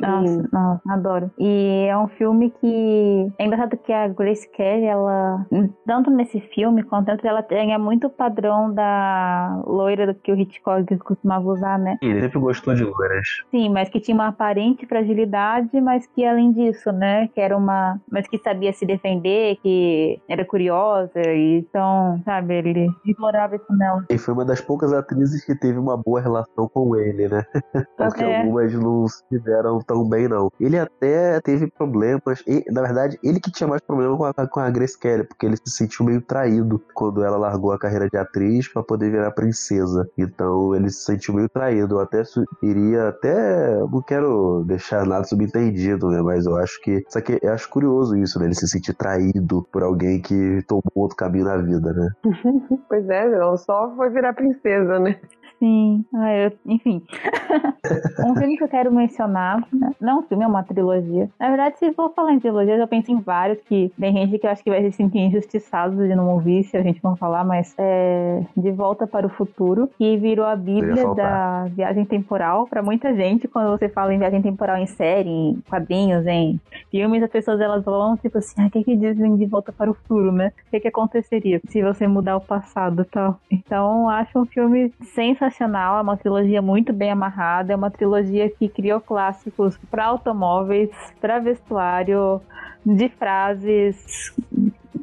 Nossa, nossa, adoro. E é um filme que é engraçado que a Grace Kelly, ela, tanto nesse filme quanto ela tem é muito padrão da loira que o Hitchcock costumava usar, né? Ele sempre gostou de loiras. Sim, mas que tinha uma aparente fragilidade, mas que além disso, né? Que era uma. Mas que sabia se defender, que era curiosa, e então, sabe, ele explorava isso nela. E foi uma das poucas atrizes que teve uma boa relação com ele, né? (laughs) Porque é. algumas não se deram tão bem, não. Ele até teve problemas, e, na verdade, ele que tinha mais problema com a, com a Grace Kelly, porque ele se sentiu meio traído quando ela largou a carreira de atriz para poder virar princesa. Então ele se sentiu meio traído. Eu até iria até. Não quero deixar nada subentendido, né? Mas eu acho que. Só que eu acho curioso isso, né? Ele se sentir traído por alguém que tomou outro caminho na vida, né? (laughs) pois é, não só foi virar princesa, né? Sim, ah, eu, enfim. (laughs) um filme que eu quero mencionar, né? não um filme, é uma trilogia. Na verdade, se for falar em trilogia, eu penso em vários que tem gente que eu acho que vai se sentir injustiçado de não ouvir se a gente não falar, mas é De Volta para o Futuro, que virou a bíblia da viagem temporal para muita gente. Quando você fala em viagem temporal em série, em quadrinhos, em filmes, as pessoas elas vão tipo assim, ah, o que que dizem De Volta para o Futuro, né? O que que aconteceria se você mudar o passado e tal? Então, acho um filme sensacional é uma trilogia muito bem amarrada, é uma trilogia que criou clássicos para automóveis, para vestuário, de frases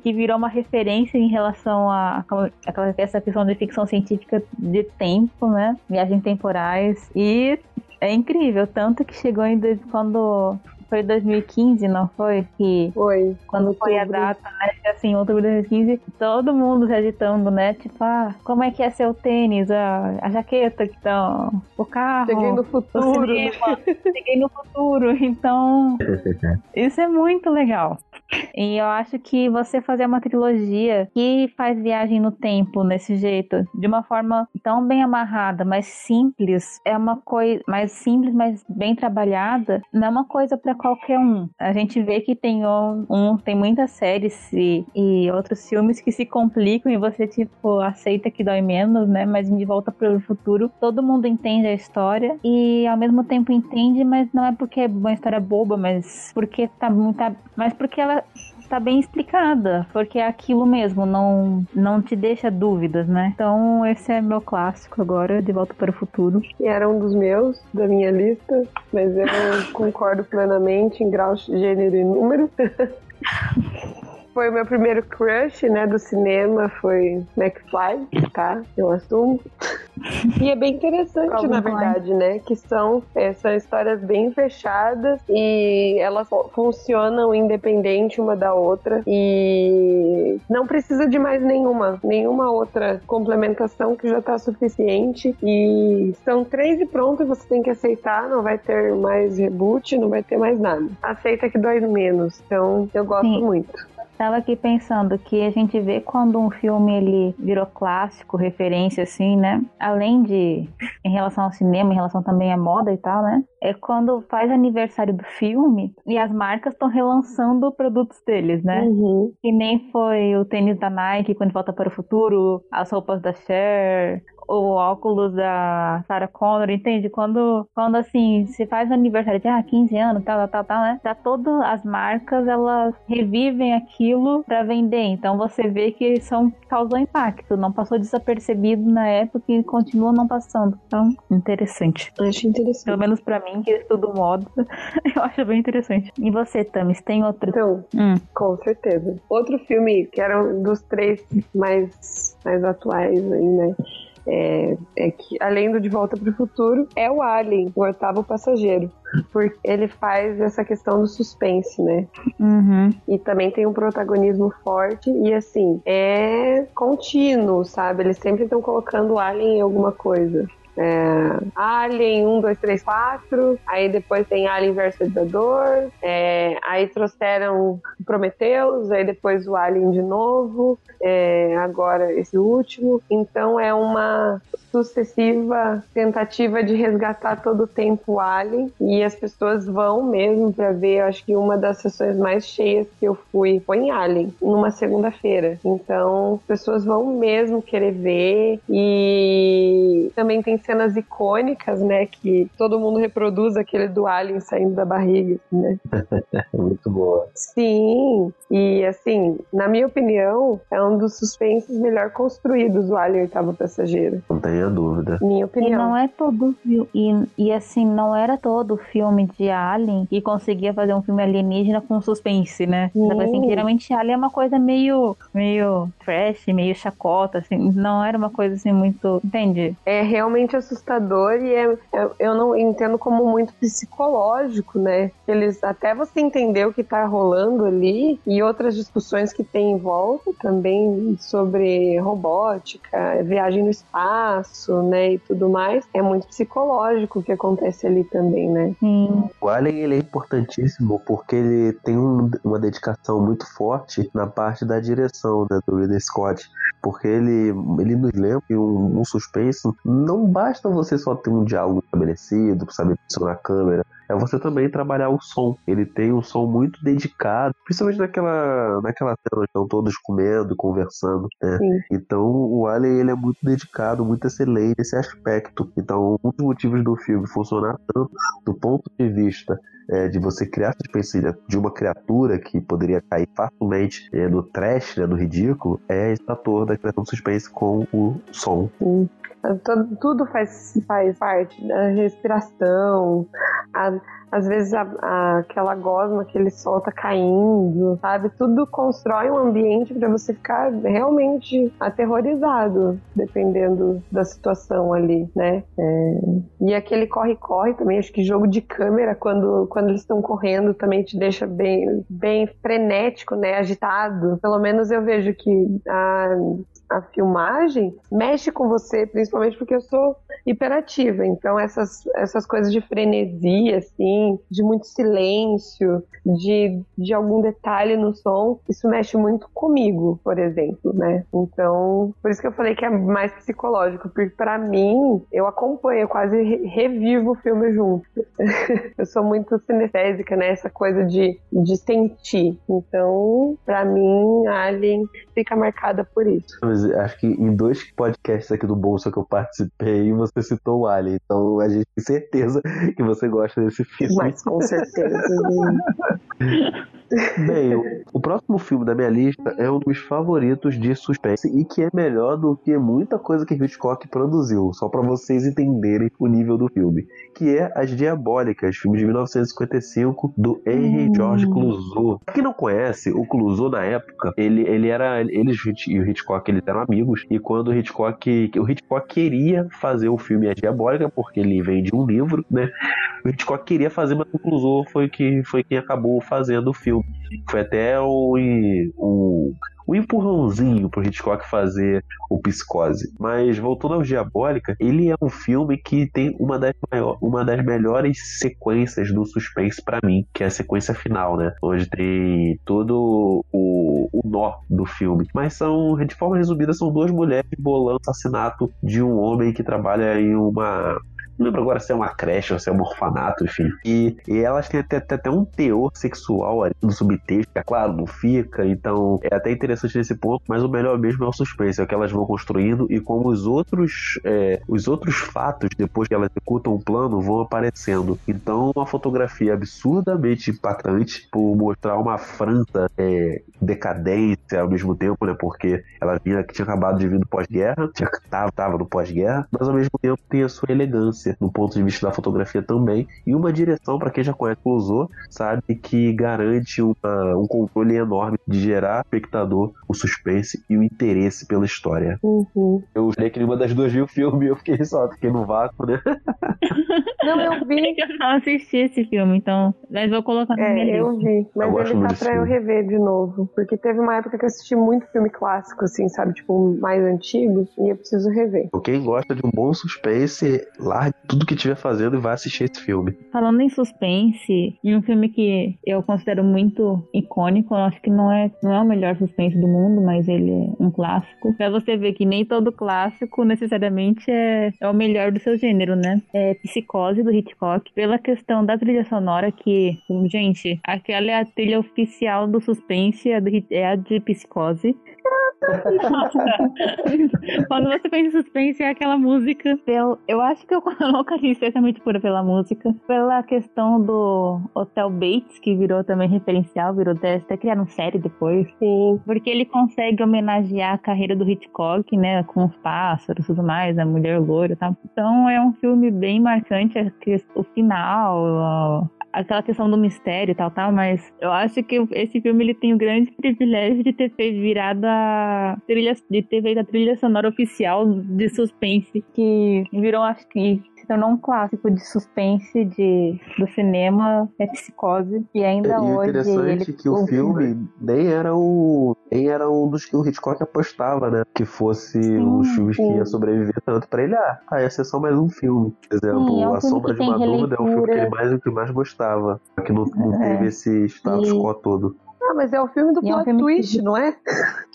que virou uma referência em relação a, a, essa questão de ficção científica de tempo, né? Viagens temporais. E é incrível, tanto que chegou em quando foi 2015, não foi? Que foi. Quando foi a data, né? Assim, outubro de 2015, todo mundo se agitando, né? Tipo, ah, como é que é seu tênis, a, a jaqueta, então, o carro. Cheguei no futuro. Cinema, cheguei no futuro. Então, (laughs) isso é muito legal. E eu acho que você fazer uma trilogia que faz viagem no tempo nesse jeito, de uma forma tão bem amarrada, mas simples, é uma coisa mais simples, mas bem trabalhada, não é uma coisa para qualquer um. A gente vê que tem um, um tem muitas séries e, e, outros filmes que se complicam e você tipo aceita que dói menos, né? Mas de volta para o futuro, todo mundo entende a história e ao mesmo tempo entende, mas não é porque é uma história boba, mas porque tá muito, mas porque ela tá bem explicada, porque é aquilo mesmo, não, não te deixa dúvidas, né? Então esse é meu clássico agora, De Volta para o Futuro. E era um dos meus, da minha lista, mas eu (laughs) concordo plenamente em grau, gênero e número. (laughs) foi o meu primeiro crush, né, do cinema, foi McFly, tá? Eu assumo. (laughs) E é bem interessante, na verdade, né? Que são, é, são histórias bem fechadas e elas funcionam independente uma da outra e não precisa de mais nenhuma, nenhuma outra complementação que já tá suficiente. E são três e pronto, você tem que aceitar, não vai ter mais reboot, não vai ter mais nada. Aceita que dói menos. Então, eu gosto Sim. muito. Tava aqui pensando que a gente vê quando um filme ele virou clássico, referência assim, né? Além de em relação ao cinema, em relação também à moda e tal, né? É quando faz aniversário do filme e as marcas estão relançando produtos deles, né? Uhum. Que nem foi o tênis da Nike quando volta para o futuro, as roupas da Cher, o óculos da Sarah Connor, entende? Quando, quando assim, se faz aniversário de ah, 15 anos, tal, tal, tal, tal, né? Tá todas as marcas, elas revivem aquilo para vender. Então você vê que são causou impacto, não passou desapercebido na época e continua não passando. Então, interessante. Acho interessante. Pelo menos para mim, que estudo moda, (laughs) eu acho bem interessante. E você, Tamis, tem outro? Então, hum. com certeza. Outro filme que era um dos três mais, mais atuais aí, né? É, é que, além do De Volta para o Futuro, é o Alien, o oitavo passageiro. Porque ele faz essa questão do suspense, né? Uhum. E também tem um protagonismo forte e, assim, é contínuo, sabe? Eles sempre estão colocando o Alien em alguma coisa. É, Alien 1, 2, 3, 4. Aí depois tem Alien vs Predador. É, aí trouxeram Prometheus. Aí depois o Alien de novo. É, agora esse último. Então é uma sucessiva tentativa de resgatar todo o tempo o Alien. E as pessoas vão mesmo para ver. Eu acho que uma das sessões mais cheias que eu fui foi em Alien, numa segunda-feira. Então as pessoas vão mesmo querer ver. E também tem cenas icônicas, né? Que todo mundo reproduz aquele do Alien saindo da barriga, né? (laughs) Muito boa. Sim, e assim, na minha opinião, é um dos suspenses melhor construídos do Alien Oitavo Passageiro. Não tenha dúvida. Minha opinião. E não é todo e, e assim, não era todo filme de Alien que conseguia fazer um filme alienígena com suspense, né? Assim, geralmente Alien é uma coisa meio, meio trash, meio chacota, assim, não era uma coisa assim muito. Entende? É realmente assustador e é, eu não entendo como muito psicológico, né? Eles até você entender o que tá rolando ali e outras discussões que tem em volta também sobre robótica, viagem no espaço, né, e tudo mais, é muito psicológico o que acontece ali também, né? Sim. O Alien ele é importantíssimo porque ele tem um, uma dedicação muito forte na parte da direção né, do Ridley Scott, porque ele, ele nos lembra que um, um suspense não basta basta você só ter um diálogo estabelecido, saber posicionar a câmera, é você também trabalhar o som. Ele tem um som muito dedicado, principalmente naquela, naquela cena onde estão todos comendo, conversando, né? Então o Alien ele é muito dedicado, muito excelente nesse aspecto. Então um dos motivos do filme funcionar tanto do ponto de vista é, de você criar suspense de uma criatura que poderia cair facilmente é, no trash, né, no ridículo, é esse ator da criação de suspense com o som. Sim. Tudo, faz, faz parte da respiração, às vezes a, a, aquela gosma que ele solta caindo, sabe? Tudo constrói um ambiente para você ficar realmente aterrorizado, dependendo da situação ali, né? É... E aquele corre-corre também, acho que jogo de câmera, quando, quando eles estão correndo, também te deixa bem, bem frenético, né? Agitado. Pelo menos eu vejo que a, a filmagem mexe com você, principalmente porque eu sou hiperativa. Então, essas, essas coisas de frenesi, assim, de muito silêncio, de, de algum detalhe no som, isso mexe muito comigo, por exemplo, né? Então, por isso que eu falei que é mais psicológico, porque para mim, eu acompanho, eu quase revivo o filme junto. (laughs) eu sou muito cinestésica, né? Essa coisa de, de sentir. Então, para mim, Alien fica marcada por isso acho que em dois podcasts aqui do Bolsa que eu participei, você citou o Alien. Então a gente tem certeza que você gosta desse filme. Mas com certeza. (laughs) Bem, O próximo filme da minha lista é um dos favoritos de suspense e que é melhor do que muita coisa que Hitchcock produziu, só para vocês entenderem o nível do filme, que é As Diabólicas, filme de 1955 do Henry George Clouseau. Pra quem não conhece, o Clouseau na época, ele, ele era eles e o Hitchcock eles eram amigos e quando o Hitchcock o Hitchcock queria fazer o filme As Diabólicas porque ele vem de um livro, né? O Hitchcock queria fazer, mas o Clouseau foi que foi quem acabou fazendo o filme. Foi até o, o um empurrãozinho pro Hitchcock fazer o Psicose. Mas voltando ao Diabólica, ele é um filme que tem uma das, maior, uma das melhores sequências do suspense para mim, que é a sequência final, né? Onde tem todo o, o nó do filme. Mas são, de forma resumida, são duas mulheres bolando o assassinato de um homem que trabalha em uma não lembro agora se é uma creche ou se é um orfanato, enfim. E, e elas têm até, até, um teor sexual ali no subtexto, é claro, não fica, então é até interessante nesse ponto, mas o melhor mesmo é o suspense, é o que elas vão construindo e como os outros, é, os outros fatos, depois que elas executam o plano, vão aparecendo. Então, uma fotografia absurdamente impactante por mostrar uma França é, decadência ao mesmo tempo, né? Porque ela vinha que tinha acabado de vir do pós-guerra, tava, tava no pós-guerra, mas ao mesmo tempo tem a sua elegância no ponto de vista da fotografia também, e uma direção para quem já conhece o Clouseau, sabe que garante uma, um controle enorme de gerar espectador o suspense e o interesse pela história. Uhum. Eu falei que nenhuma das duas viu o filme, eu fiquei só, fiquei no vácuo, né? (laughs) Não, eu vi. Eu não assisti esse filme, então. Mas vou colocar na é, minha eu lista. vi. Mas Eu ele tá pra eu filme. rever de novo. Porque teve uma época que eu assisti muito filme clássico, assim, sabe? Tipo, mais antigo. E eu preciso rever. Quem gosta de um bom suspense, largue tudo que estiver fazendo e vai assistir esse filme. Falando em suspense, em um filme que eu considero muito icônico, eu acho que não é, não é o melhor suspense do mundo, mas ele é um clássico. Pra você ver que nem todo clássico necessariamente é, é o melhor do seu gênero, né? É Psicose do Hitchcock, pela questão da trilha sonora que, gente, aquela é a trilha oficial do suspense, é, é a de Psicose. Quando você pensa em suspense, é aquela música. Pel- Eu acho que eu (laughs) colocaria especialmente pura pela música. Pela questão do Hotel Bates, que virou também referencial, virou até até criaram série depois. Sim. Porque ele consegue homenagear a carreira do Hitchcock, né? Com os pássaros e tudo mais, a mulher loira e tal. Então é um filme bem marcante, a que- o final, a- aquela questão do mistério e tal, tal, mas eu acho que esse filme ele tem o grande privilégio de ter feito virado a trilha, de ter feito a trilha sonora oficial de suspense, que virou, acho que se tornou um clássico de suspense de, do cinema, é Psicose, e ainda o hoje interessante ele é que o filme nem era o nem era um dos que o Hitchcock apostava, né? Que fosse um dos filmes que sim. ia sobreviver tanto pra ele. Ah, ia ser só mais um filme. Por exemplo, Sim, é um A Sombra de uma Dúvida é o filme que ele mais, que mais gostava. Que não, não É. teve esse status E- quo todo. Ah, mas é o filme do E é um plot filme que- twist, não é?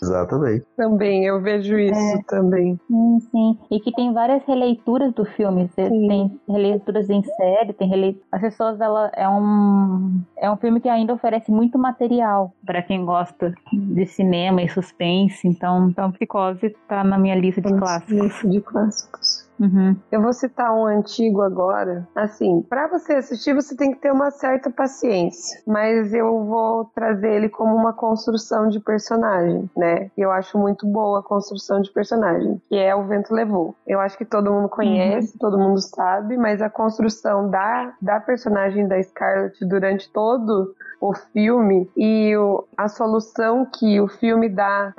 Exatamente. Também, eu vejo isso É. também. Sim, sim. E que tem várias releituras do filme. Sim. Tem releituras em série, tem rele... As pessoas, ela é um é um filme que ainda oferece muito material para quem gosta de cinema e suspense. Então, então Psicose tá na minha lista de clássicos. Lista de clássicos. Uhum. Eu vou citar um antigo agora. Assim, pra você assistir, você tem que ter uma certa paciência. Mas eu vou trazer ele como uma construção de personagem, né? E eu acho muito boa a construção de personagem, que é O Vento Levou. Eu acho que todo mundo conhece, todo mundo sabe, mas a construção da, da personagem da Scarlett durante todo o filme e o- a solução que o filme dá,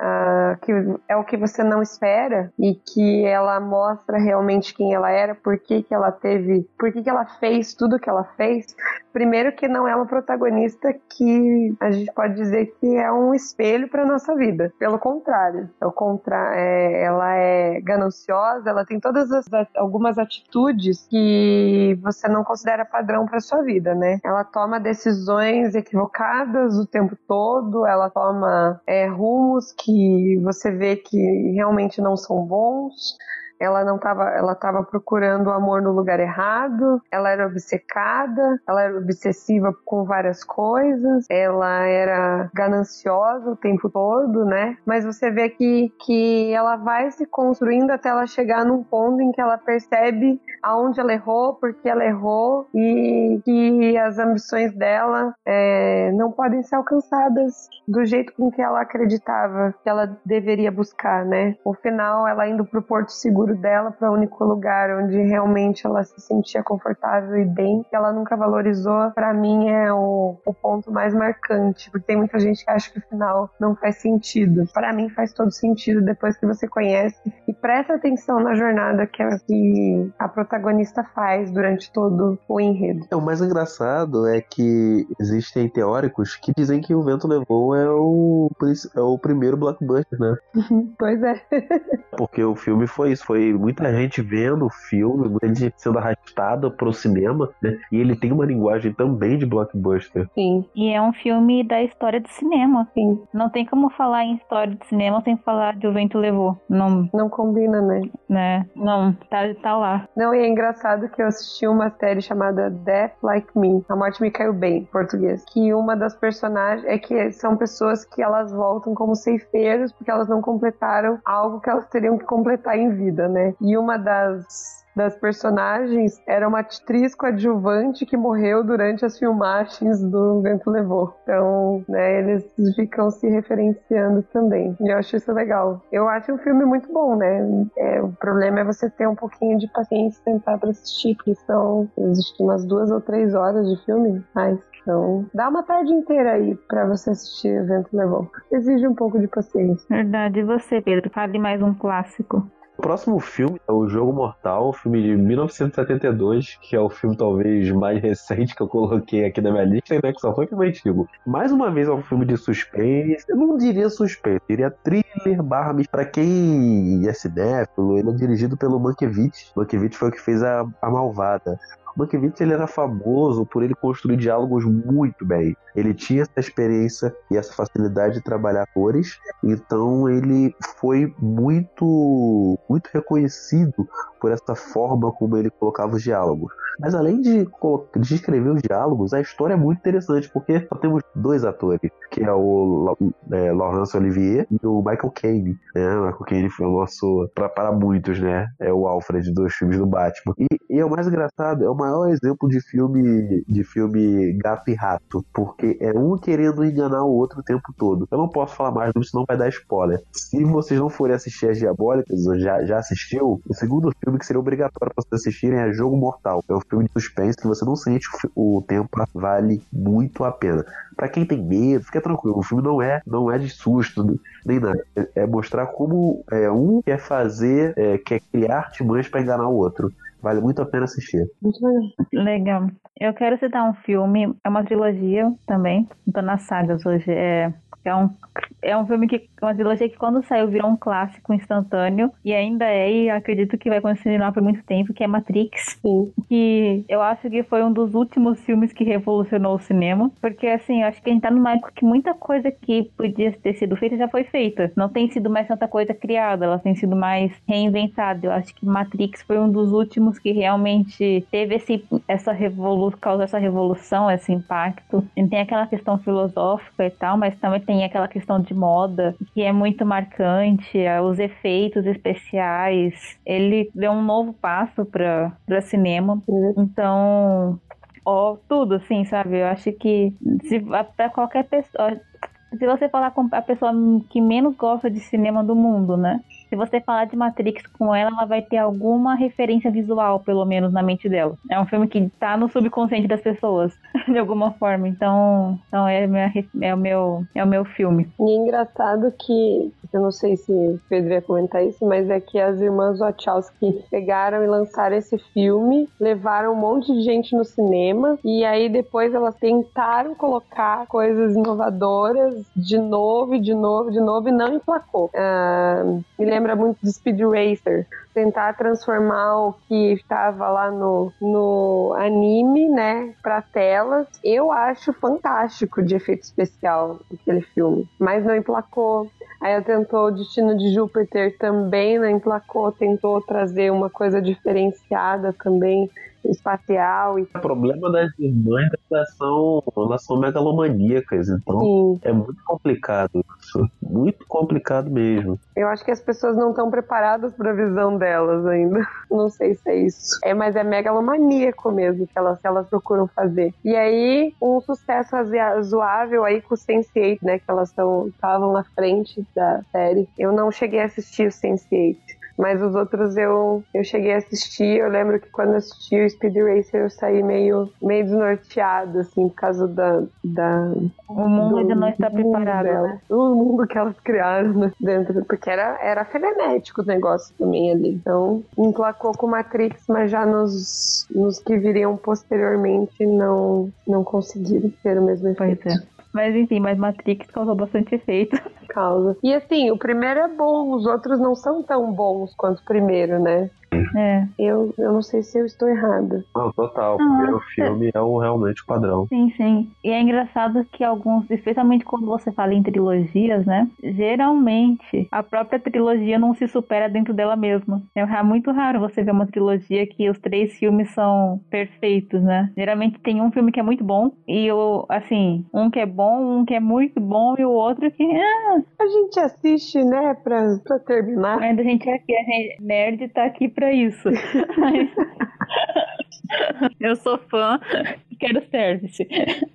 que é o que você não espera e que ela mostra realmente quem ela era, por que, que ela teve, por que, que ela fez tudo que ela fez. Primeiro que não é uma protagonista que a gente pode dizer que é um espelho para nossa vida. Pelo contrário, é o contra é, ela é gananciosa, ela tem todas as algumas atitudes que você não considera padrão para sua vida, né? Ela toma decisões equivocadas o tempo todo, ela toma é, rumos que você vê que realmente não são bons. ela não tava, ela tava procurando o amor no lugar errado, ela era obcecada, ela era obsessiva com várias coisas, ela era gananciosa o tempo todo, né? Mas você vê que, que ela vai se construindo até ela chegar num ponto em que ela percebe aonde ela errou, porque ela errou e que as ambições dela é, não podem ser alcançadas do jeito com que ela acreditava que ela deveria buscar, né? No final, ela indo pro porto seguro dela, para o único lugar onde realmente ela se sentia confortável e bem, que ela nunca valorizou, para mim é o, o ponto mais marcante, porque tem muita gente que acha que o final não faz sentido. Para mim faz todo sentido depois que você conhece e presta atenção na jornada que a, que a protagonista faz durante todo o enredo. É, o mais engraçado é que existem teóricos que dizem que o vento levou é o, é o primeiro blockbuster, né? pois é. (laughs) Porque o filme foi isso, foi muita gente vendo o filme, muita gente sendo arrastada pro cinema, né? E ele tem uma linguagem também de blockbuster. Sim. E é um filme da história do cinema. Sim. Não tem como falar em história de cinema sem falar de O Vento Levou. Não, Não combina, né? né? Não, tá, tá lá. Não, e é engraçado que eu assisti uma série chamada Death Like Me. A morte me caiu bem, em português. Que uma das personagens é que são pessoas que elas voltam como ceifeiros porque elas não completaram algo que elas teriam que completar em vida, né? E uma das das personagens era uma atriz coadjuvante que morreu durante as filmagens do Vento Levou. Então, né, eles ficam se referenciando também. E eu acho isso legal. Eu acho um filme muito bom, né? É, o problema é você ter um pouquinho de paciência e tentar pra assistir, porque são existem umas duas ou três horas de filme, mas então, dá uma tarde inteira aí pra você assistir Vento Levou. Exige um pouco de paciência. Verdade. E você, Pedro? Fale mais um clássico. O próximo filme é o Jogo Mortal, filme de 1972, que é o filme talvez mais recente que eu coloquei aqui na minha lista, né? Que só foi filme antigo. Mais uma vez é um filme de suspense. Eu não diria suspense, diria thriller barra Pra quem é cinéfilo, ele é dirigido pelo Mankiewicz. Mankiewicz foi o que fez a, a Malvada. Mankiewicz ele era famoso por ele construir diálogos muito bem. Ele tinha essa experiência e essa facilidade de trabalhar cores, então ele foi muito muito reconhecido por essa forma como ele colocava os diálogos. Mas além de, de escrever os diálogos, a história é muito interessante, porque só temos dois atores, que é o é, Laurence Olivier e o Michael Caine. Né? O Michael Caine foi o nosso, para muitos, né? É o Alfred dos filmes do Batman. E, e é o mais engraçado, é o maior exemplo de filme de filme gato e rato, porque é um querendo enganar o outro o tempo todo. Eu não posso falar mais senão vai dar spoiler. Se vocês não forem assistir as Diabólicas, ou já, já assistiu, o segundo filme que seria obrigatório para vocês assistirem é Jogo Mortal. É um filme de suspense que você não sente o tempo, vale muito a pena. Para quem tem medo, fica tranquilo. O filme não é, não é de susto nem nada. É, é mostrar como é, um quer fazer, é, quer criar artimanhas para enganar o outro. Vale muito a pena assistir. Muito legal. Eu quero citar um filme, é uma trilogia também. Tô nas sagas hoje. É, é um, é um filme que é uma trilogia que quando saiu virou um clássico instantâneo e ainda é, e acredito que vai continuar por muito tempo, que é Matrix. Sim. Que eu acho que foi um dos últimos filmes que revolucionou o cinema. Porque assim, eu acho que a gente tá numa época que muita coisa que podia ter sido feita já foi feita. Não tem sido mais tanta coisa criada, ela tem sido mais reinventada. Eu acho que Matrix foi um dos últimos que realmente teve esse, essa revolução, causou essa revolução, esse impacto. E tem aquela questão filosófica e tal, mas também tem aquela questão de moda, que é muito marcante, é, os efeitos especiais. Ele deu um novo passo para cinema. Então, ó, tudo assim, sabe? Eu acho que se para qualquer pessoa, se você falar com a pessoa que menos gosta de cinema do mundo, né? Se você falar de Matrix com ela, ela vai ter alguma referência visual, pelo menos, na mente dela. É um filme que tá no subconsciente das pessoas, (laughs) de alguma forma. Então, então é, minha, é, o meu, é o meu filme. E é engraçado que, eu não sei se o Pedro ia comentar isso, mas é que as irmãs Wachowski pegaram e lançaram esse filme, levaram um monte de gente no cinema, e aí depois elas tentaram colocar coisas inovadoras de novo, de novo, de novo, e não emplacou. Uh, me lembra muito de Speed Racer. Tentar transformar o que estava lá no, no anime, né, pra telas. Eu acho fantástico de efeito especial aquele filme. Mas não emplacou. Aí tentou o Destino de Júpiter também, né? Emplacou, tentou trazer uma coisa diferenciada também espacial. E... O problema das irmãs elas são, elas são megalomaníacas, então Sim. é muito complicado isso. Muito complicado mesmo. Eu acho que as pessoas não estão preparadas para a visão delas ainda. (laughs) Não sei se é isso. É, mas é megalomaníaco mesmo que elas, que elas procuram fazer. E aí, um sucesso razoável aí com o Sense8, né? Que elas estavam na frente da série. Eu não cheguei a assistir o Sense8. Mas os outros eu, eu cheguei a assistir. Eu lembro que quando assisti o Speed Racer eu saí meio, meio desnorteado, assim, por causa da. da o mundo ainda não está preparado. Né? O mundo que elas criaram né, dentro. Porque era, era frenético o negócio também ali. Então, emplacou com Matrix, mas já nos, nos que viriam posteriormente não, não conseguiram ter o mesmo efeito. Pois é. Mas enfim, mas Matrix causou bastante efeito. Causa. E assim, o primeiro é bom, os outros não são tão bons quanto o primeiro, né? É. Eu, eu não sei se eu estou errada. Não, total. O primeiro filme é o, realmente o padrão. Sim, sim. E é engraçado que alguns, especialmente quando você fala em trilogias, né? Geralmente a própria trilogia não se supera dentro dela mesma. É muito raro você ver uma trilogia que os três filmes são perfeitos, né? Geralmente tem um filme que é muito bom e o, assim, um que é bom, um que é muito bom e o outro que. Ah, a gente assiste, né, pra, pra terminar. Mas a gente aqui, a gente, nerd tá aqui pra isso. (laughs) Eu sou fã e quero service.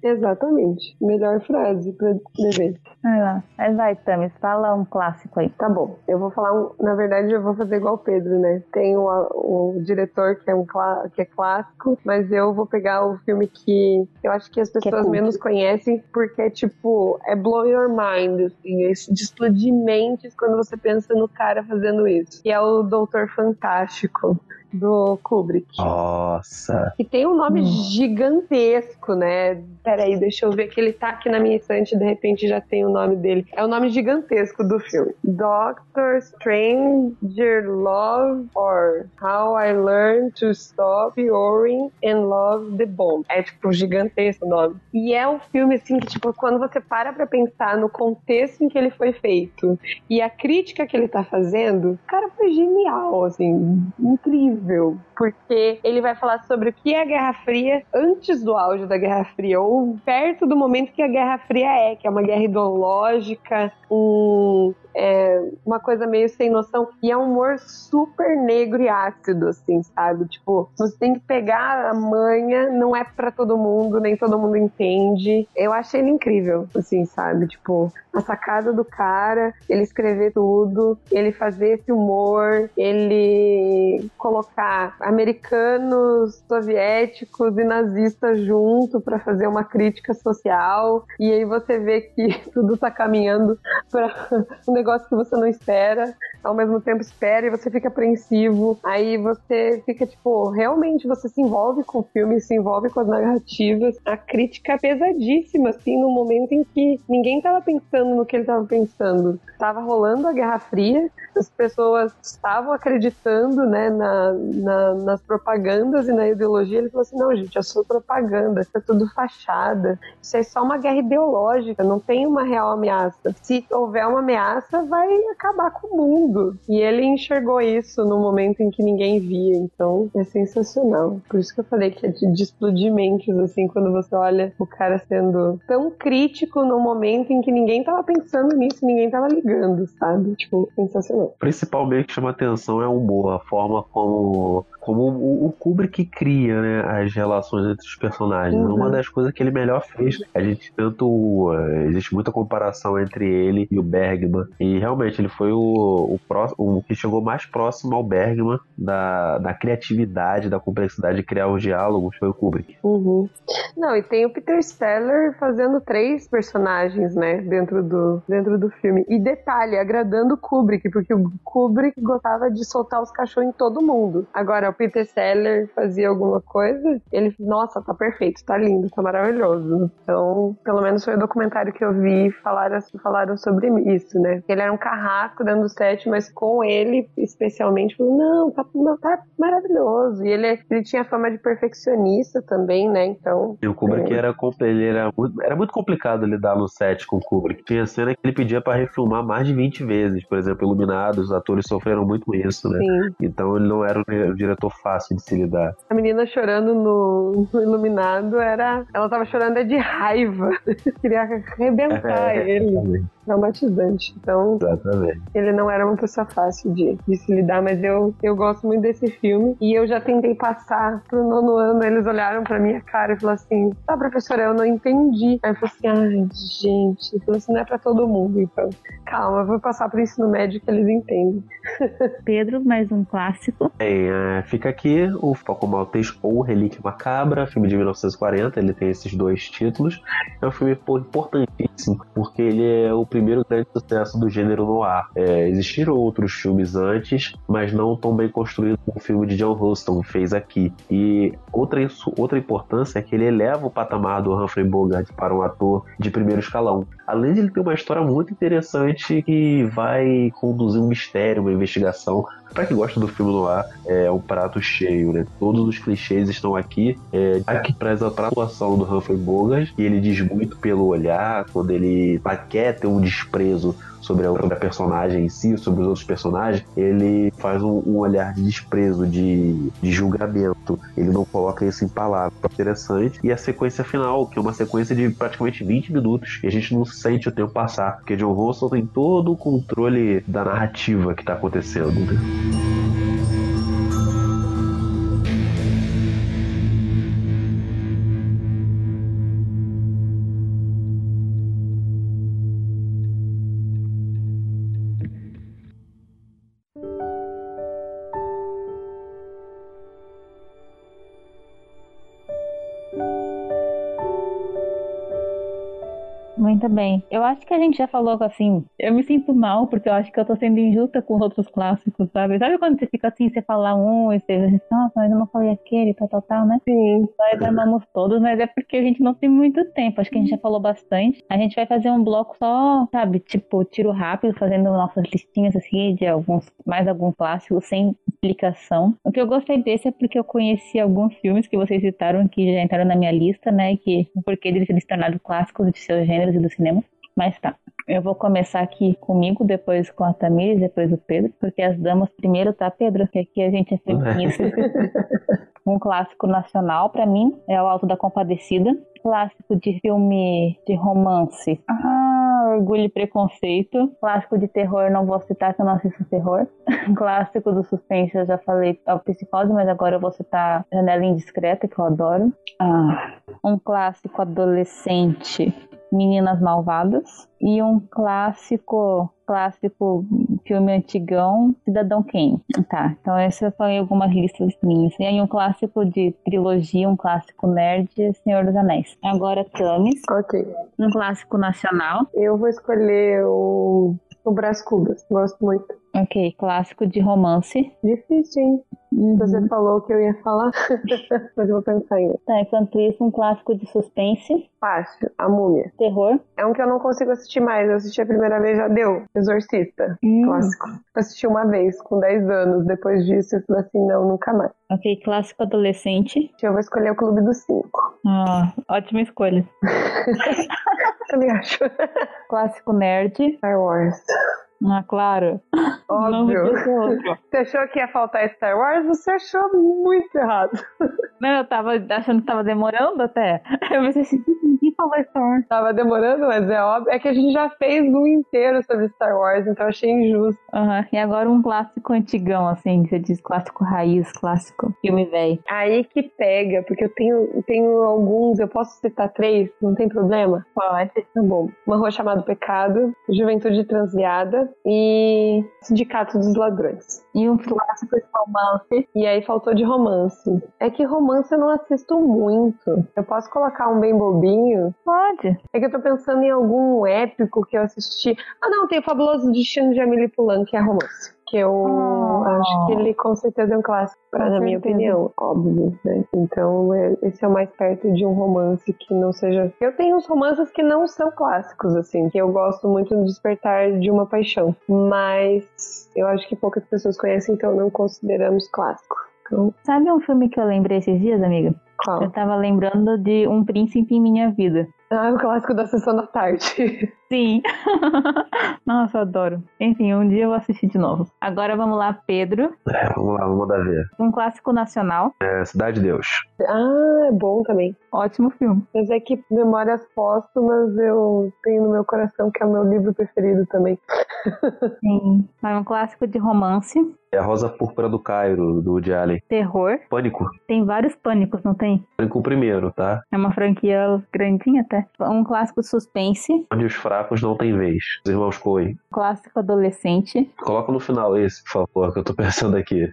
Exatamente. Melhor frase pra descrever. Vai lá. Mas vai, Tamis, fala um clássico aí. Tá bom. Eu vou falar um. Na verdade, eu vou fazer igual o Pedro, né? Tem o, o diretor que é, um, que é clássico, mas eu vou pegar o filme que eu acho que as pessoas é menos conhecem, porque é tipo, é blow your mind, assim, é de explodir mentes quando você pensa no cara fazendo isso. Que é o Doutor Fantástico México do Kubrick. Nossa. E tem um nome hum. gigantesco, né? Peraí, deixa eu ver que ele tá aqui na minha estante, de repente já tem o nome dele. É o nome gigantesco do filme. Doctor Stranger Love or How I Learned to Stop Worrying and Love the Bomb. É tipo gigantesco o nome. E é um filme assim que tipo quando você para para pensar no contexto em que ele foi feito e a crítica que ele tá fazendo, o cara foi genial, assim, incrível incrível, porque ele vai falar sobre o que é a Guerra Fria antes do auge da Guerra Fria, ou perto do momento que a Guerra Fria é, que é uma guerra ideológica, um, é, uma coisa meio sem noção. E é um humor super negro e ácido, assim, sabe? Tipo, você tem que pegar a manha, não é para todo mundo, nem todo mundo entende. Eu achei ele incrível, assim, sabe? Tipo, a sacada do cara, ele escrever tudo, ele fazer esse humor, ele colocar americanos, soviéticos e nazistas junto para fazer uma crítica social. E aí você vê que (laughs) tudo tá caminhando para (laughs) um negócio que você não espera, ao mesmo tempo espera e você fica apreensivo. Aí você fica tipo, realmente você se envolve com o filme, se envolve com as narrativas. A crítica é pesadíssima, assim, no momento em que ninguém tava pensando no que ele tava pensando. Tava rolando a Guerra Fria, as pessoas estavam acreditando, né, na, na, nas propagandas e na ideologia. Ele falou assim: não, gente, é só propaganda, isso é tudo fachada, isso é só uma guerra ideológica, não tem uma real ameaça. Se houver uma ameaça, vai acabar com o mundo. E ele enxergou isso no momento em que ninguém via, então é sensacional. Por isso que eu falei que é de, de explodir mentes, assim, quando você olha o cara sendo tão crítico no momento em que ninguém tava pensando nisso, ninguém tava ligando, sabe? Tipo, sensacional. Principalmente chama atenção é o humor, a forma como como o, Kubrick cria né, as relações entre os personagens. Uhum. Uma das coisas que ele melhor fez, a gente tanto. Uh, existe muita comparação entre ele e o Bergman. E realmente ele foi o, o, pró, o que chegou mais próximo ao Bergman da, da criatividade, da complexidade de criar os diálogos, foi o Kubrick. Uhum. Não, e tem o Peter Steller fazendo três personagens, né, dentro do, dentro do filme. E detalhe, agradando o Kubrick, porque o Kubrick gostava de soltar os cachorros em todo mundo. Agora, Peter Seller fazia alguma coisa, ele, nossa, tá perfeito, tá lindo, tá maravilhoso. Então, pelo menos foi o documentário que eu vi, falaram, falaram sobre isso, né? Ele era um carrasco dentro do set, mas com ele, especialmente, falou, não, tá, tá maravilhoso. E ele, ele tinha fama de perfeccionista também, né? Então. E o Kubrick é... era, ele era, muito, era muito complicado lidar no set com o Kubrick. Tinha cena que ele pedia para refilmar mais de 20 vezes, por exemplo, Iluminados, os atores sofreram muito com isso, né? Sim. Então ele não era um diretor fácil de se lidar. A menina chorando no, no Iluminado era. Ela tava chorando é de raiva. (laughs) Queria arrebentar é, ele. Traumatizante. Então, Exatamente. ele não era uma pessoa fácil de, de se lidar, mas eu, eu gosto muito desse filme. E eu já tentei passar pro nono ano, eles olharam pra minha cara e falaram assim: tá, professora, eu não entendi. Aí eu falei assim: ai, gente. Eu falei assim: não é pra todo mundo, então. Calma, eu vou passar pro ensino médio que eles entendem. (laughs) Pedro, mais um clássico. Bem, é, fica aqui o Falcão Maltês ou Relíquia Macabra, filme de 1940. Ele tem esses dois títulos. É um filme importantíssimo, porque ele é o primeiro grande sucesso do gênero noir. É, existiram outros filmes antes, mas não tão bem construídos como o filme de John Huston fez aqui. E outra, outra importância é que ele eleva o patamar do Humphrey Bogart para um ator de primeiro escalão. Além de ele ter uma história muito interessante que vai conduzir um mistério, uma investigação para quem gosta do filme no ar, é um prato cheio, né? Todos os clichês estão aqui. É, aqui preza a atuação do Humphrey Bogart, e ele diz muito pelo olhar, quando ele quer ter um desprezo sobre a, sobre a personagem em si, sobre os outros personagens, ele faz um, um olhar de desprezo, de, de, julgamento. Ele não coloca isso em palavras. Interessante. E a sequência final, que é uma sequência de praticamente 20 minutos, e a gente não sente o tempo passar, porque John Ronson tem todo o controle da narrativa que está acontecendo. Né? Bem. Eu acho que a gente já falou assim. Eu me sinto mal porque eu acho que eu tô sendo injusta com os outros clássicos, sabe? Sabe quando você fica assim, você fala um e você diz, nossa, mas eu não falei aquele, tal, tal, tal, né? Sim. Nós amamos todos, mas é porque a gente não tem muito tempo. Acho que a gente já falou bastante. A gente vai fazer um bloco só, sabe? Tipo, tiro rápido, fazendo nossas listinhas assim de alguns, mais alguns clássicos, sem explicação. O que eu gostei desse é porque eu conheci alguns filmes que vocês citaram que já entraram na minha lista, né? Que o porquê deles se tornaram clássicos de seus gêneros e do cinema. Mas tá. Eu vou começar aqui comigo, depois com a Tamires, depois o Pedro, porque as damas primeiro, tá, Pedro? Que aqui a gente é feminista. (laughs) um clássico nacional para mim é O Alto da Compadecida. Clássico de filme de romance. Ah, Orgulho e Preconceito. Clássico de terror, não vou citar que eu não assisto terror. (laughs) clássico do suspense, eu já falei é o Psicose, mas agora eu vou citar Janela Indiscreta, que eu adoro. Ah, um clássico adolescente Meninas Malvadas e um clássico, clássico filme antigão, Cidadão Kane. Tá, então essas são algumas listas minhas. E aí um clássico de trilogia, um clássico nerd, Senhor dos Anéis. Agora Tamis. Ok. Um clássico nacional. Eu vou escolher o o Brás Cubas, gosto muito. Ok, clássico de romance. Difícil, hein? Uhum. Você falou que eu ia falar, (laughs) mas eu vou pensar ainda. Tá, enquanto isso, um clássico de suspense. Fácil, A Múmia. Terror. É um que eu não consigo assistir mais. Eu assisti a primeira vez, já deu. Exorcista. Hum. Clássico. Eu assisti uma vez, com 10 anos. Depois disso, eu falei assim, não, nunca mais. Ok, clássico adolescente. Eu vou escolher o Clube dos Cinco. Ah, ótima escolha. (laughs) Também acho. Clássico nerd. Star Wars. Ah, claro. Óbvio. Você achou que ia faltar Star Wars? Você achou muito errado. Não, eu tava achando que tava demorando até. Eu pensei assim, ninguém falou Star Wars. Tava demorando, mas é óbvio. É que a gente já fez um inteiro sobre Star Wars, então eu achei injusto. Uhum. E agora um clássico antigão, assim, você diz clássico raiz, clássico filme velho. Aí que pega, porque eu tenho, tenho alguns, eu posso citar três, não tem problema? Pode. Tá bom. Uma rua chamada Pecado, Juventude Transviada, e Sindicato dos Ladrões. E um clássico de romance. E aí faltou de romance. É que romance eu não assisto muito. Eu posso colocar um bem bobinho? Pode. É que eu tô pensando em algum épico que eu assisti. Ah, não, tem o Fabuloso Destino de Amélie Poulain, que é romance. Que eu oh. acho que ele com certeza é um clássico, pra, na certeza. minha opinião, óbvio. Né? Então, é, esse é o mais perto de um romance que não seja. Eu tenho uns romances que não são clássicos, assim, que eu gosto muito do Despertar de uma Paixão, mas eu acho que poucas pessoas conhecem, então não consideramos clássico. Então... Sabe um filme que eu lembrei esses dias, amiga? Qual? Eu tava lembrando de Um Príncipe em Minha Vida. Ah, o clássico da sessão da tarde. (laughs) Sim. (laughs) Nossa, adoro. Enfim, um dia eu vou assistir de novo. Agora vamos lá, Pedro. É, vamos lá, vamos dar ver. Um clássico nacional. É, Cidade de Deus. Ah, é bom também. Ótimo filme. Mas é que Memórias Póstumas eu tenho no meu coração que é o meu livro preferido também. (laughs) Sim. É um clássico de romance. É a Rosa Púrpura do Cairo, do Woody Allen. Terror. Pânico. Tem vários pânicos, não tem? Pânico primeiro, tá? É uma franquia grandinha até. Um clássico suspense. Onde os fracos não têm vez. Os irmãos Coen. Clássico adolescente. Coloca no final esse, por favor, que eu tô pensando aqui.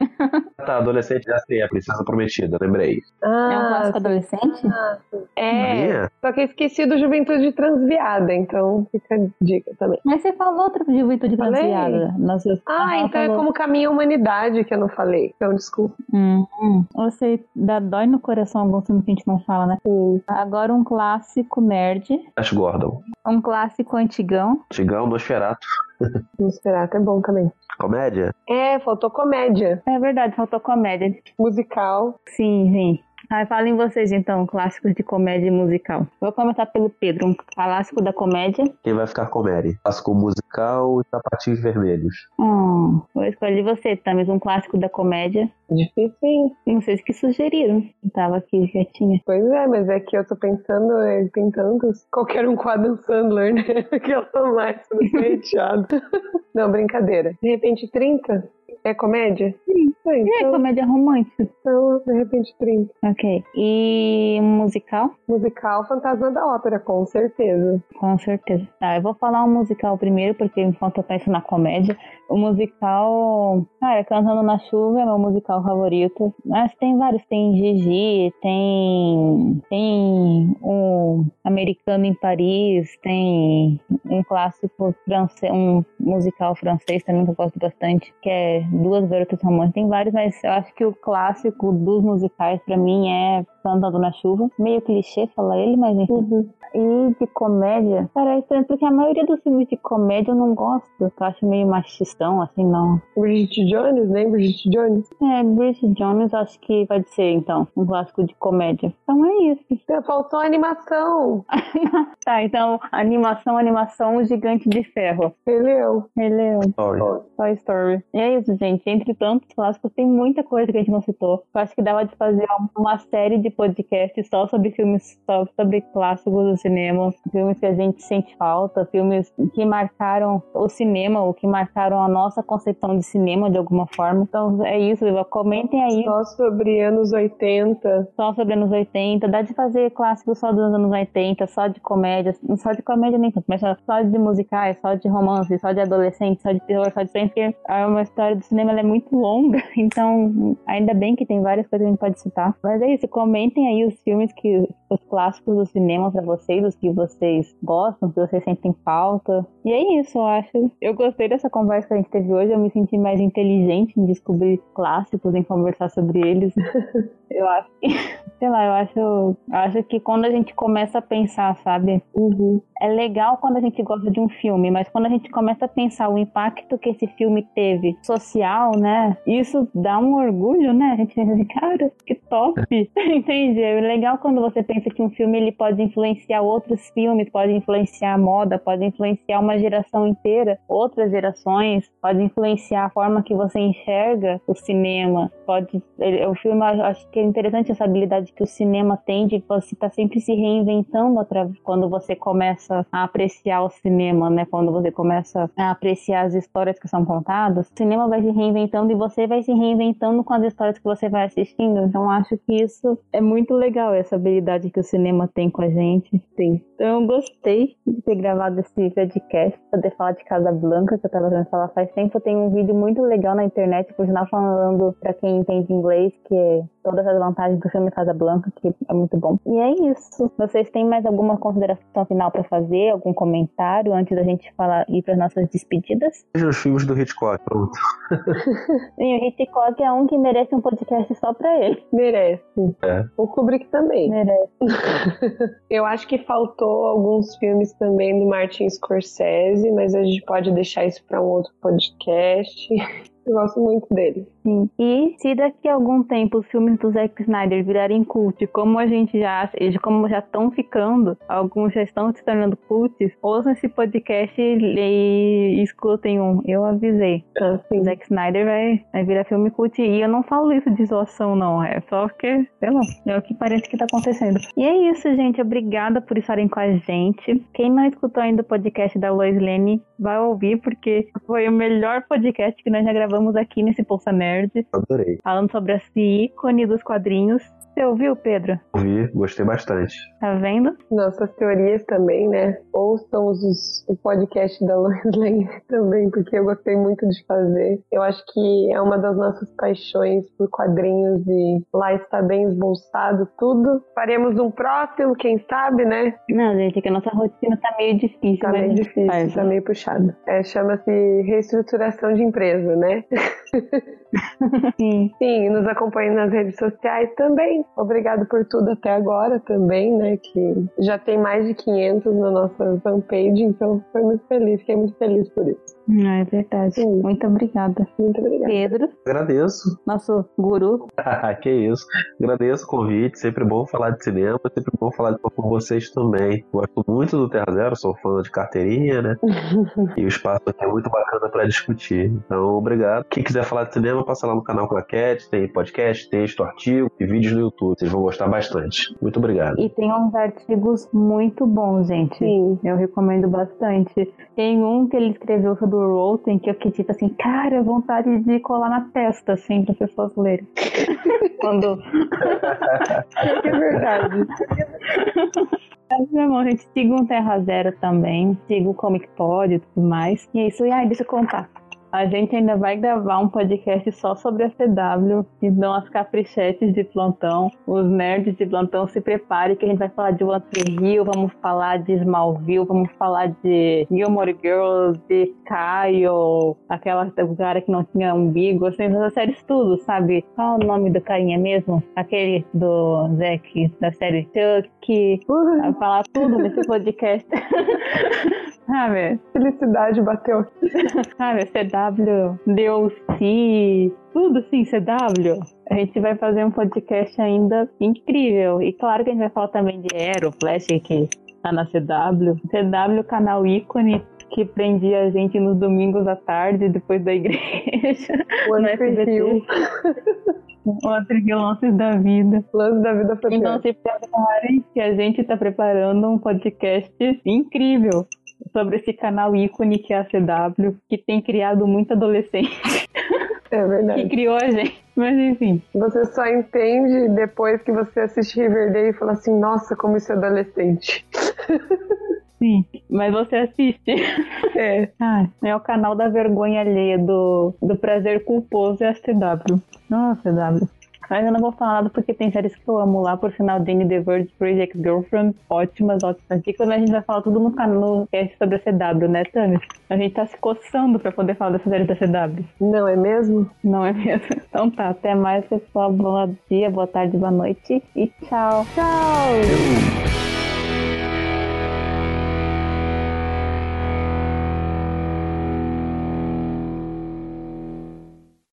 (laughs) tá, adolescente já sei, a princesa prometida, lembrei. Ah, é um clássico adolescente? Ah, é, só que eu esqueci do Juventude Transviada, então fica a dica também. Mas você falou outro Juventude falei? Transviada. Nossa, ah, então é falou. é como Caminho Humanidade que eu não falei, então desculpa. Hum, hum. Você dá dói no coração algum filme que a gente não fala, né? Sim. Agora um clássico nerd. Ash Gordon. Um clássico antigão. Antigão, Nosferatu. Nosferatu é bom também. Comédia? É, faltou comédia. É verdade, faltou comédia. Musical. Sim, sim. Aí falem vocês então, clássicos de comédia musical. Vou começar pelo Pedro, um clássico da comédia. Quem vai ficar comédia? Clássico musical e sapatinhos vermelhos. Hum, vou escolher você, Tamis, um clássico da comédia. Difícil. Não sei o que sugeriram. Eu tava aqui quietinha. Pois é, mas é que eu tô pensando, é, tem tantos. Qualquer um com Adam Sandler, né? (laughs) Aquela mais (laughs) chateado. Não, brincadeira. De repente, 30? É comédia? Sim. É, então... é comédia romântica. Então, de repente, 30. Ok. E musical? Musical Fantasma da Ópera, com certeza. Com certeza. Tá, eu vou falar um musical primeiro, porque enquanto eu penso na comédia, o musical. Cara, Cantando na Chuva é meu musical favorito. Mas tem vários. Tem Gigi, tem. Tem um Americano em Paris, tem um clássico francês, um musical francês também que eu gosto bastante, que é Duas Garotas Românticas. Tem vários, mas eu acho que o clássico dos musicais para mim é Cantando na Chuva. Meio clichê falar ele, mas enfim. Uhum. E de comédia, cara, é estranho, porque a maioria dos filmes de comédia eu não gosto. Eu acho meio machistão, assim, não. Bridget Jones, né? Bridget Jones. É, Bridget Jones acho que pode ser, então, um clássico de comédia. Então é isso. É, faltou animação. (laughs) tá, então, animação, animação, o Gigante de Ferro. Rei Leão. Rei Leão. Story. Toy Story. E é isso, gente. Entre tantos clássicos, tem muita coisa que a gente não citou. Eu acho que dava de fazer uma série de podcasts só sobre filmes, só sobre clássicos do cinema, filmes que a gente sente falta, filmes que marcaram o cinema, ou que marcaram a nossa concepção de cinema de alguma forma. Então é isso, comentem aí. Só sobre anos 80. Só sobre anos 80. Dá de fazer clássicos só dos anos 80, só de comédia, só de comédia nem tanto, mas só de musicais, só de romance, só de adolescente, só de terror, só de frente, porque é uma história do cinema é muito longa, (laughs) então ainda bem que tem várias coisas que a gente pode citar. Mas é isso, comentem aí os filmes que os clássicos do cinema para vocês, os que vocês gostam, que vocês sentem falta. E é isso, eu acho. Eu gostei dessa conversa que a gente teve hoje, eu me senti mais inteligente em descobrir clássicos, em conversar sobre eles. (laughs) eu acho que, (laughs) sei lá, eu acho, acho que quando a gente começa a pensar, sabe? Uhum. É legal quando a gente gosta de um filme, mas quando a gente começa a pensar o impacto que esse filme teve social, né? Isso dá um orgulho, né? A gente pensa assim, cara, que top! (laughs) Entende? É legal quando você pensa que um filme ele pode influenciar outros filmes, pode influenciar a moda, pode influenciar uma geração inteira, outras gerações, pode influenciar a forma que você enxerga o cinema. Pode, o filme, acho que é interessante essa habilidade que o cinema tem de você estar tá sempre se reinventando quando você começa a apreciar o cinema, né? Quando você começa a apreciar as histórias que são contadas, o cinema vai se reinventando e você vai se reinventando com as histórias que você vai assistindo. Então acho que isso é muito legal, essa habilidade que o cinema tem com a gente. Sim. Então eu gostei de ter gravado esse podcast, poder falar de Casa Blanca, que eu tava querendo falar faz tempo. Tem um vídeo muito legal na internet, por sinal falando para quem entende inglês, que é todas das vantagens do filme Casablanca, que é muito bom. E é isso. Vocês têm mais alguma consideração final para fazer? Algum comentário antes da gente falar ir para nossas despedidas? Veja os filmes do Hitchcock, pronto. (laughs) Sim, o Hitchcock é um que merece um podcast só pra ele. Merece. É. O Kubrick também. Merece. (laughs) Eu acho que faltou alguns filmes também do Martin Scorsese, mas a gente pode deixar isso para um outro podcast. (laughs) Eu gosto muito dele. Sim. E se daqui a algum tempo os filmes do Zack Snyder virarem cult, como a gente já, como já estão ficando, alguns já estão se tornando cults, ouçam esse podcast e, escutem um. Eu avisei. Assim. Zack Snyder vai, vai virar filme cult. E eu não falo isso de zoação, não. É só porque, sei lá, é o que parece que tá acontecendo. E é isso, gente. Obrigada por estarem com a gente. Quem não escutou ainda o podcast da Lois Lane, vai ouvir, porque foi o melhor podcast que nós já gravamos aqui nesse Bolsa Nerd. Adorei. Falando sobre esse ícone dos quadrinhos. Você ouviu, Pedro? Ouvi, gostei bastante. Tá vendo? Nossas teorias também, né? Ouçam os, o podcast da Lois Lane (laughs) também, porque eu gostei muito de fazer. Eu acho que é uma das nossas paixões por quadrinhos e lá está bem esbolsado tudo. Faremos um próximo, quem sabe, né? Não, gente, é que a nossa rotina tá meio difícil. Tá meio difícil, faz, tá meio puxado. É, Chama-se reestruturação de empresa, né? (laughs) (laughs) Sim. Sim, nos acompanhe nas redes sociais também. Obrigado por tudo até agora também, né? Que já tem mais de 500 na nossa fanpage, então foi muito feliz, fiquei muito feliz por isso. Não, é verdade. Sim. Muito obrigada. Muito obrigada. Pedro. Agradeço. Nosso guru. (laughs) que isso. Agradeço o convite. Sempre bom falar de cinema. Sempre bom falar com vocês também. Gosto muito do Terra Zero. Sou fã de carteirinha, né? (laughs) e o espaço aqui é muito bacana para discutir. Então, obrigado. Quem quiser falar de cinema, passa lá no canal Claquete. Tem podcast, texto, artigo e vídeos no YouTube. Vocês vão gostar bastante. Muito obrigado. E tem uns artigos muito bons, gente. Sim. Eu recomendo bastante. Tem um que ele escreveu sobre o Rosen que eu acredito assim, cara, vontade de colar na testa, assim, para as pessoas lerem. (laughs) Quando. (laughs) é verdade. Irmão, a gente siga um Terra Zero também, siga o Comic Pod e tudo mais. E é isso. E aí, deixa eu contar. A gente ainda vai gravar um podcast só sobre a CW, e dão as caprichetes de plantão. Os nerds de plantão se preparem que a gente vai falar de One Hill, vamos falar de Smallville, vamos falar de Gilmore Girls, de Kyle, aquela cara que não tinha umbigo, assim, essas séries tudo, sabe? Qual o nome do carinha mesmo? Aquele do Zack, da série Chuck. Vai falar tudo nesse podcast. (laughs) Sabe? Felicidade bateu. Sabe, CW, DLC, tudo assim, CW. A gente vai fazer um podcast ainda incrível. E claro que a gente vai falar também de Aero, Flash, que tá na CW. CW, canal ícone que prendia a gente nos domingos à tarde, depois da igreja. O ano Rio. Outro que lances da vida. Lance da vida pra Então se preparem que a gente tá preparando um podcast incrível sobre esse canal ícone que é a CW, que tem criado muito adolescente. É verdade. que criou a gente. Mas enfim. Você só entende depois que você assiste Riverdale e fala assim, nossa, como isso é adolescente. Sim, mas você assiste. É. Ah, é o canal da vergonha alheia do, do prazer culposo é a CW. Nossa, CW. Mas eu não vou falar nada porque tem séries que eu amo lá, por sinal, Danny The Verge, Project Girlfriend, ótimas, ótimas dicas, mas a gente vai falar tudo no canal cast sobre a CW, né, Tami? A gente tá se coçando pra poder falar dessa série da CW. Não é mesmo? Não é mesmo? (laughs) Então tá, até mais, pessoal. Bom dia, boa tarde, boa noite e tchau. Tchau!